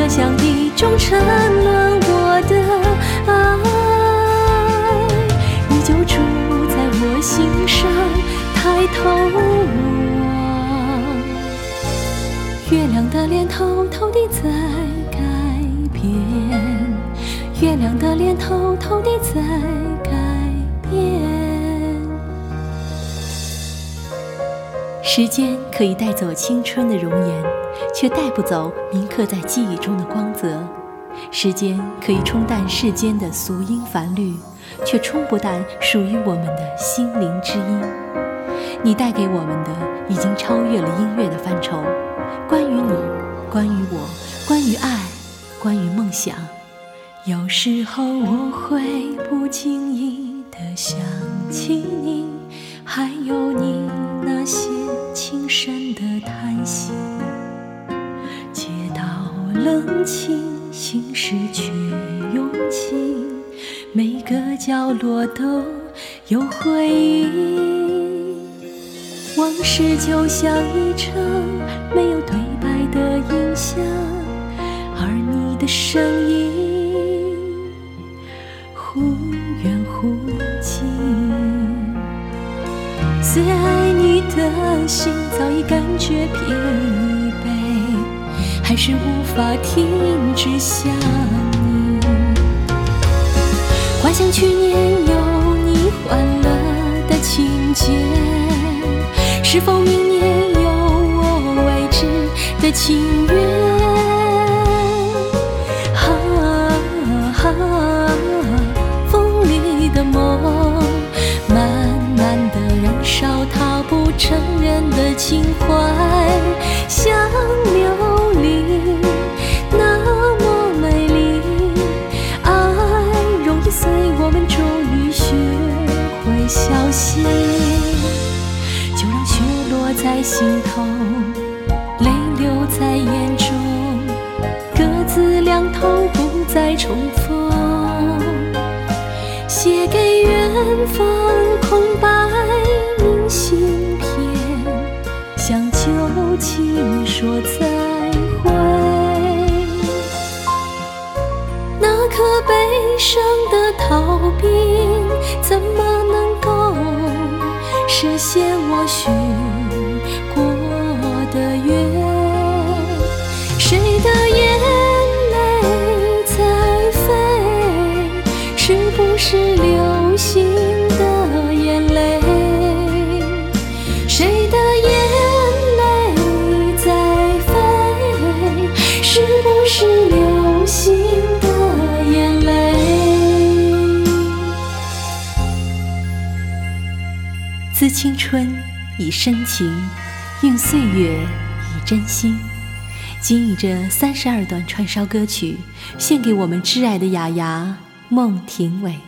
不朽的像一种沉沦，我的爱，你就住在我心上，抬头望。月亮的脸偷偷地在改变，月亮的脸偷偷地在改变。时间可以带走青春的容颜，却带不走铭刻在记忆中的光泽。时间可以冲淡世间的俗音繁律，却冲不淡属于我们的心灵之音。你带给我们的已经超越了音乐的范畴，关于你，关于我，关于爱，关于梦想。有时候我会不经意地想起你，还有你那些轻声的叹息。冷清，心事却拥挤，每个角落都有回忆。往事就像一场没有对白的音响，而你的声音忽远忽近。最爱你的心早已感觉疲惫，还是无法停止想你。幻想去年有你欢乐的情节。是否明年有我未知的情缘？啊，风里的梦，慢慢的燃烧，它不承认的情怀，像琉小心。就让雪落在心头，泪流在眼中，各自两头不再重逢。实现我许青春以深情，映岁月以真心。今以这三十二段串烧歌曲，献给我们挚爱的雅雅孟庭苇。